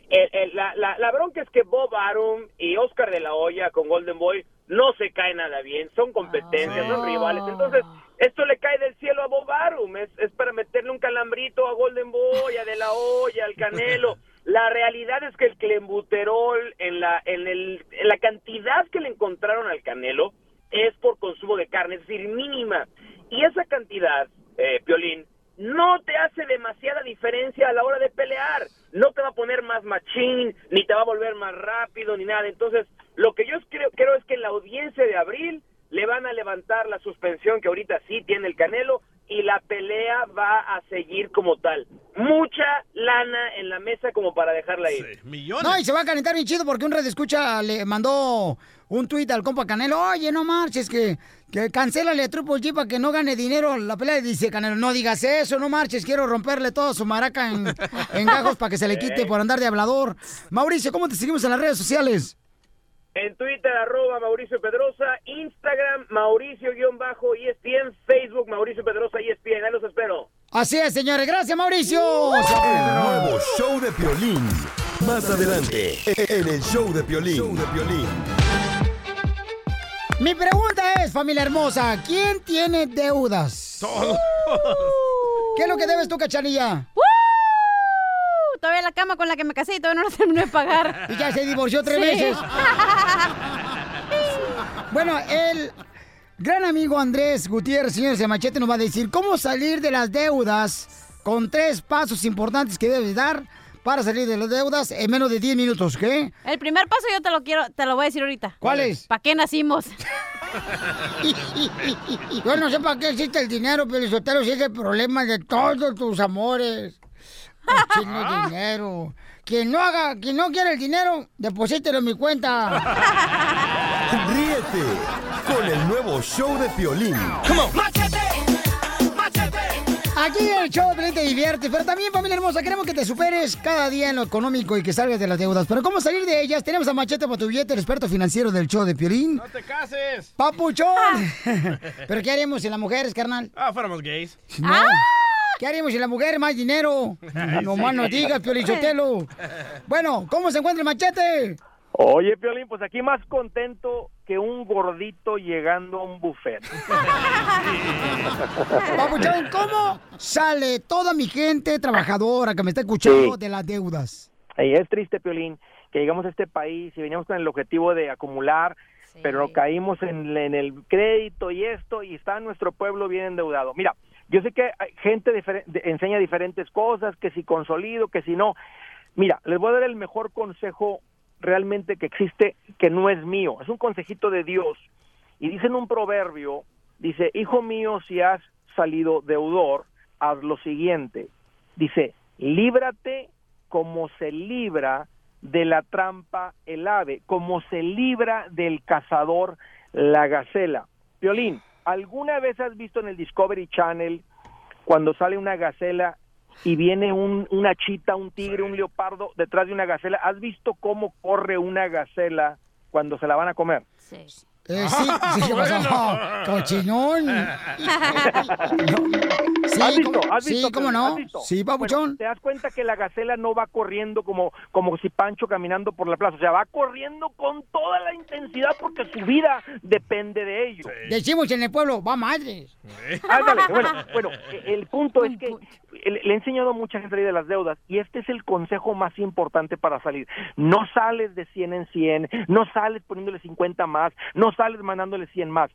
El- el- la, la, la bronca es que Bob Arum y Oscar de la Hoya con Golden Boy no se caen nada bien, son competencias, son rivales. Entonces, esto le cae del cielo a Bob Arum, es, es para meterle un calambrito a Golden Boy, a de la Hoya, al Canelo. La realidad es que el clembuterol, en la, en, el, en la cantidad que le encontraron al Canelo, es por consumo de carne, es decir, mínima. Y esa cantidad, eh, Piolín, no te hace demasiada diferencia a la hora de pelear. No te va a poner más machín, ni te va a volver más rápido, ni nada. Entonces, lo que yo creo, creo es que en la audiencia de abril le van a levantar la suspensión que ahorita sí tiene el Canelo y la pelea va a seguir como tal. Mucha lana en la mesa como para dejarla ir. No, y se va a calentar bien chido porque un red escucha le mandó un tuit al compa Canelo. Oye, no marches, que, que cancélale a Triple G para que no gane dinero la pelea. Y dice Canelo, no digas eso, no marches, quiero romperle toda su maraca en, en gajos para que se le quite por andar de hablador. Mauricio, ¿cómo te seguimos en las redes sociales? En Twitter, arroba Mauricio Pedrosa, Instagram, Mauricio-ESPN, Facebook, Mauricio Pedrosa ESPN. Ahí los espero. Así es, señores. Gracias, Mauricio. El nuevo show de Piolín. Más adelante, en el show de Piolín. Show de Piolín. Mi pregunta es, familia hermosa, ¿quién tiene deudas? Todos. ¿Qué es lo que debes tú, cachanilla? ¡Woo! Todavía la cama con la que me casé y todavía no la terminé de pagar. Y ya se divorció tres Sí. veces. Bueno, el gran amigo Andrés Gutiérrez, señores de Machete, nos va a decir cómo salir de las deudas con tres pasos importantes que debes dar para salir de las deudas en menos de 10 minutos, ¿qué? El primer paso yo te lo quiero, te lo voy a decir ahorita. ¿Cuál es? ¿Para qué nacimos? Yo no sé para qué existe el dinero, pero Sotelo, si es el problema de todos tus amores. Cochino dinero. Quien no haga, quien no quiere el dinero, deposítelo en mi cuenta. Ríete con el nuevo show de Piolín. Aquí el show de te divierte, pero también, familia hermosa, queremos que te superes cada día en lo económico y que salgas de las deudas. Pero ¿cómo salir de ellas? Tenemos a Machete para tu billete, el experto financiero del show de Piolín. ¡No te cases! ¡Papuchón! ¿Pero qué haremos sin las mujeres, carnal? Ah, fuéramos gays. No. ¿Qué haríamos si la mujer más dinero? No más no digas, Piolichotelo. Bueno, ¿cómo se encuentra el machete? Oye, Piolín, pues aquí más contento que un gordito llegando a un buffet. Papuchón, ¿cómo sale toda mi gente trabajadora que me está escuchando Sí. de las deudas? Es triste, Piolín, que llegamos a este país y veníamos con el objetivo de acumular, pero caímos en, en el crédito y esto, y está nuestro pueblo bien endeudado. Mira, yo sé que gente de- enseña diferentes cosas, que si consolido, que si no. Mira, les voy a dar el mejor consejo realmente que existe, que no es mío, es un consejito de Dios. Y dice en un proverbio, dice, hijo mío, si has salido deudor, haz lo siguiente. Dice, líbrate como se libra de la trampa el ave, como se libra del cazador la gacela. Violín, ¿alguna vez has visto en el Discovery Channel cuando sale una gacela y viene un, una chita, un tigre, un leopardo detrás de una gacela? ¿Has visto cómo corre una gacela cuando se la van a comer? Eh, sí, sí, ¿qué pasó? Cochinón. Sí, ¿Has visto? ¿cómo- ¿Has sí, visto, ¿cómo Piolín? no? Sí, papuchón. Bueno, te das cuenta que la gacela no va corriendo como, como si Pancho caminando por la plaza, o sea, va corriendo con toda la intensidad porque su vida depende de ello. Decimos en el pueblo, va madres. Ándale, bueno, bueno, el punto es que le le he enseñado a mucha gente a salir de las deudas y este es el consejo más importante para salir. No sales de 100 en 100, no sales poniéndole 50 más, no sales mandándole 100 más.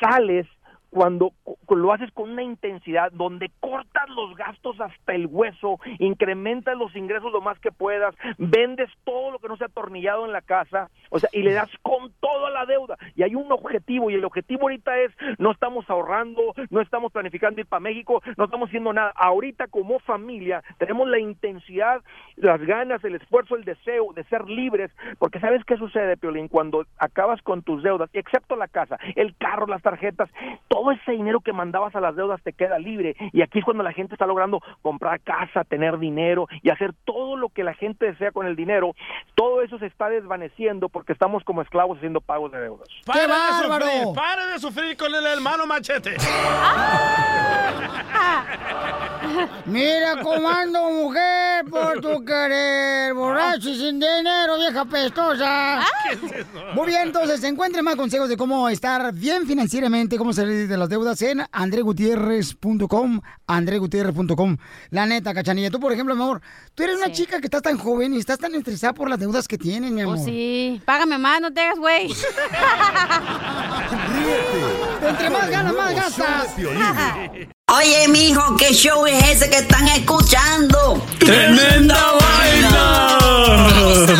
Sales cuando cu- lo haces con una intensidad donde cortas los gastos hasta el hueso, incrementas los ingresos lo más que puedas, vendes todo lo que no sea atornillado en la casa, o sea, y le das con toda la deuda. Y hay un objetivo, y el objetivo ahorita es, no estamos ahorrando, no estamos planificando ir para México, no estamos haciendo nada. Ahorita como familia tenemos la intensidad, las ganas, el esfuerzo, el deseo de ser libres, porque ¿sabes qué sucede, Piolín? Cuando acabas con tus deudas, excepto la casa, el carro, las tarjetas, todo ese dinero que mandabas a las deudas te queda libre. Y aquí es cuando la gente está logrando comprar casa, tener dinero y hacer todo lo que la gente desea con el dinero. Todo eso se está desvaneciendo porque estamos como esclavos haciendo pagos de deudas. ¡Pare de sufrir! ¡Pare de sufrir con el hermano machete! Mira cómo ando, mujer, por tu querer, borracho y sin dinero, vieja pestosa. Muy bien, entonces, encuentre más consejos de cómo estar bien financieramente, cómo salir de las deudas en andregutierrez.com, andregutierrez.com. La neta, cachanilla, tú, por ejemplo, mi amor, tú eres una chica que estás tan joven y estás tan estresada por las deudas que tienes, mi amor. Pues sí, págame más, no te hagas güey. Entre más ganas, más gastas. Oye, mijo, ¿qué show es ese que están escuchando? ¡Tremenda vaina!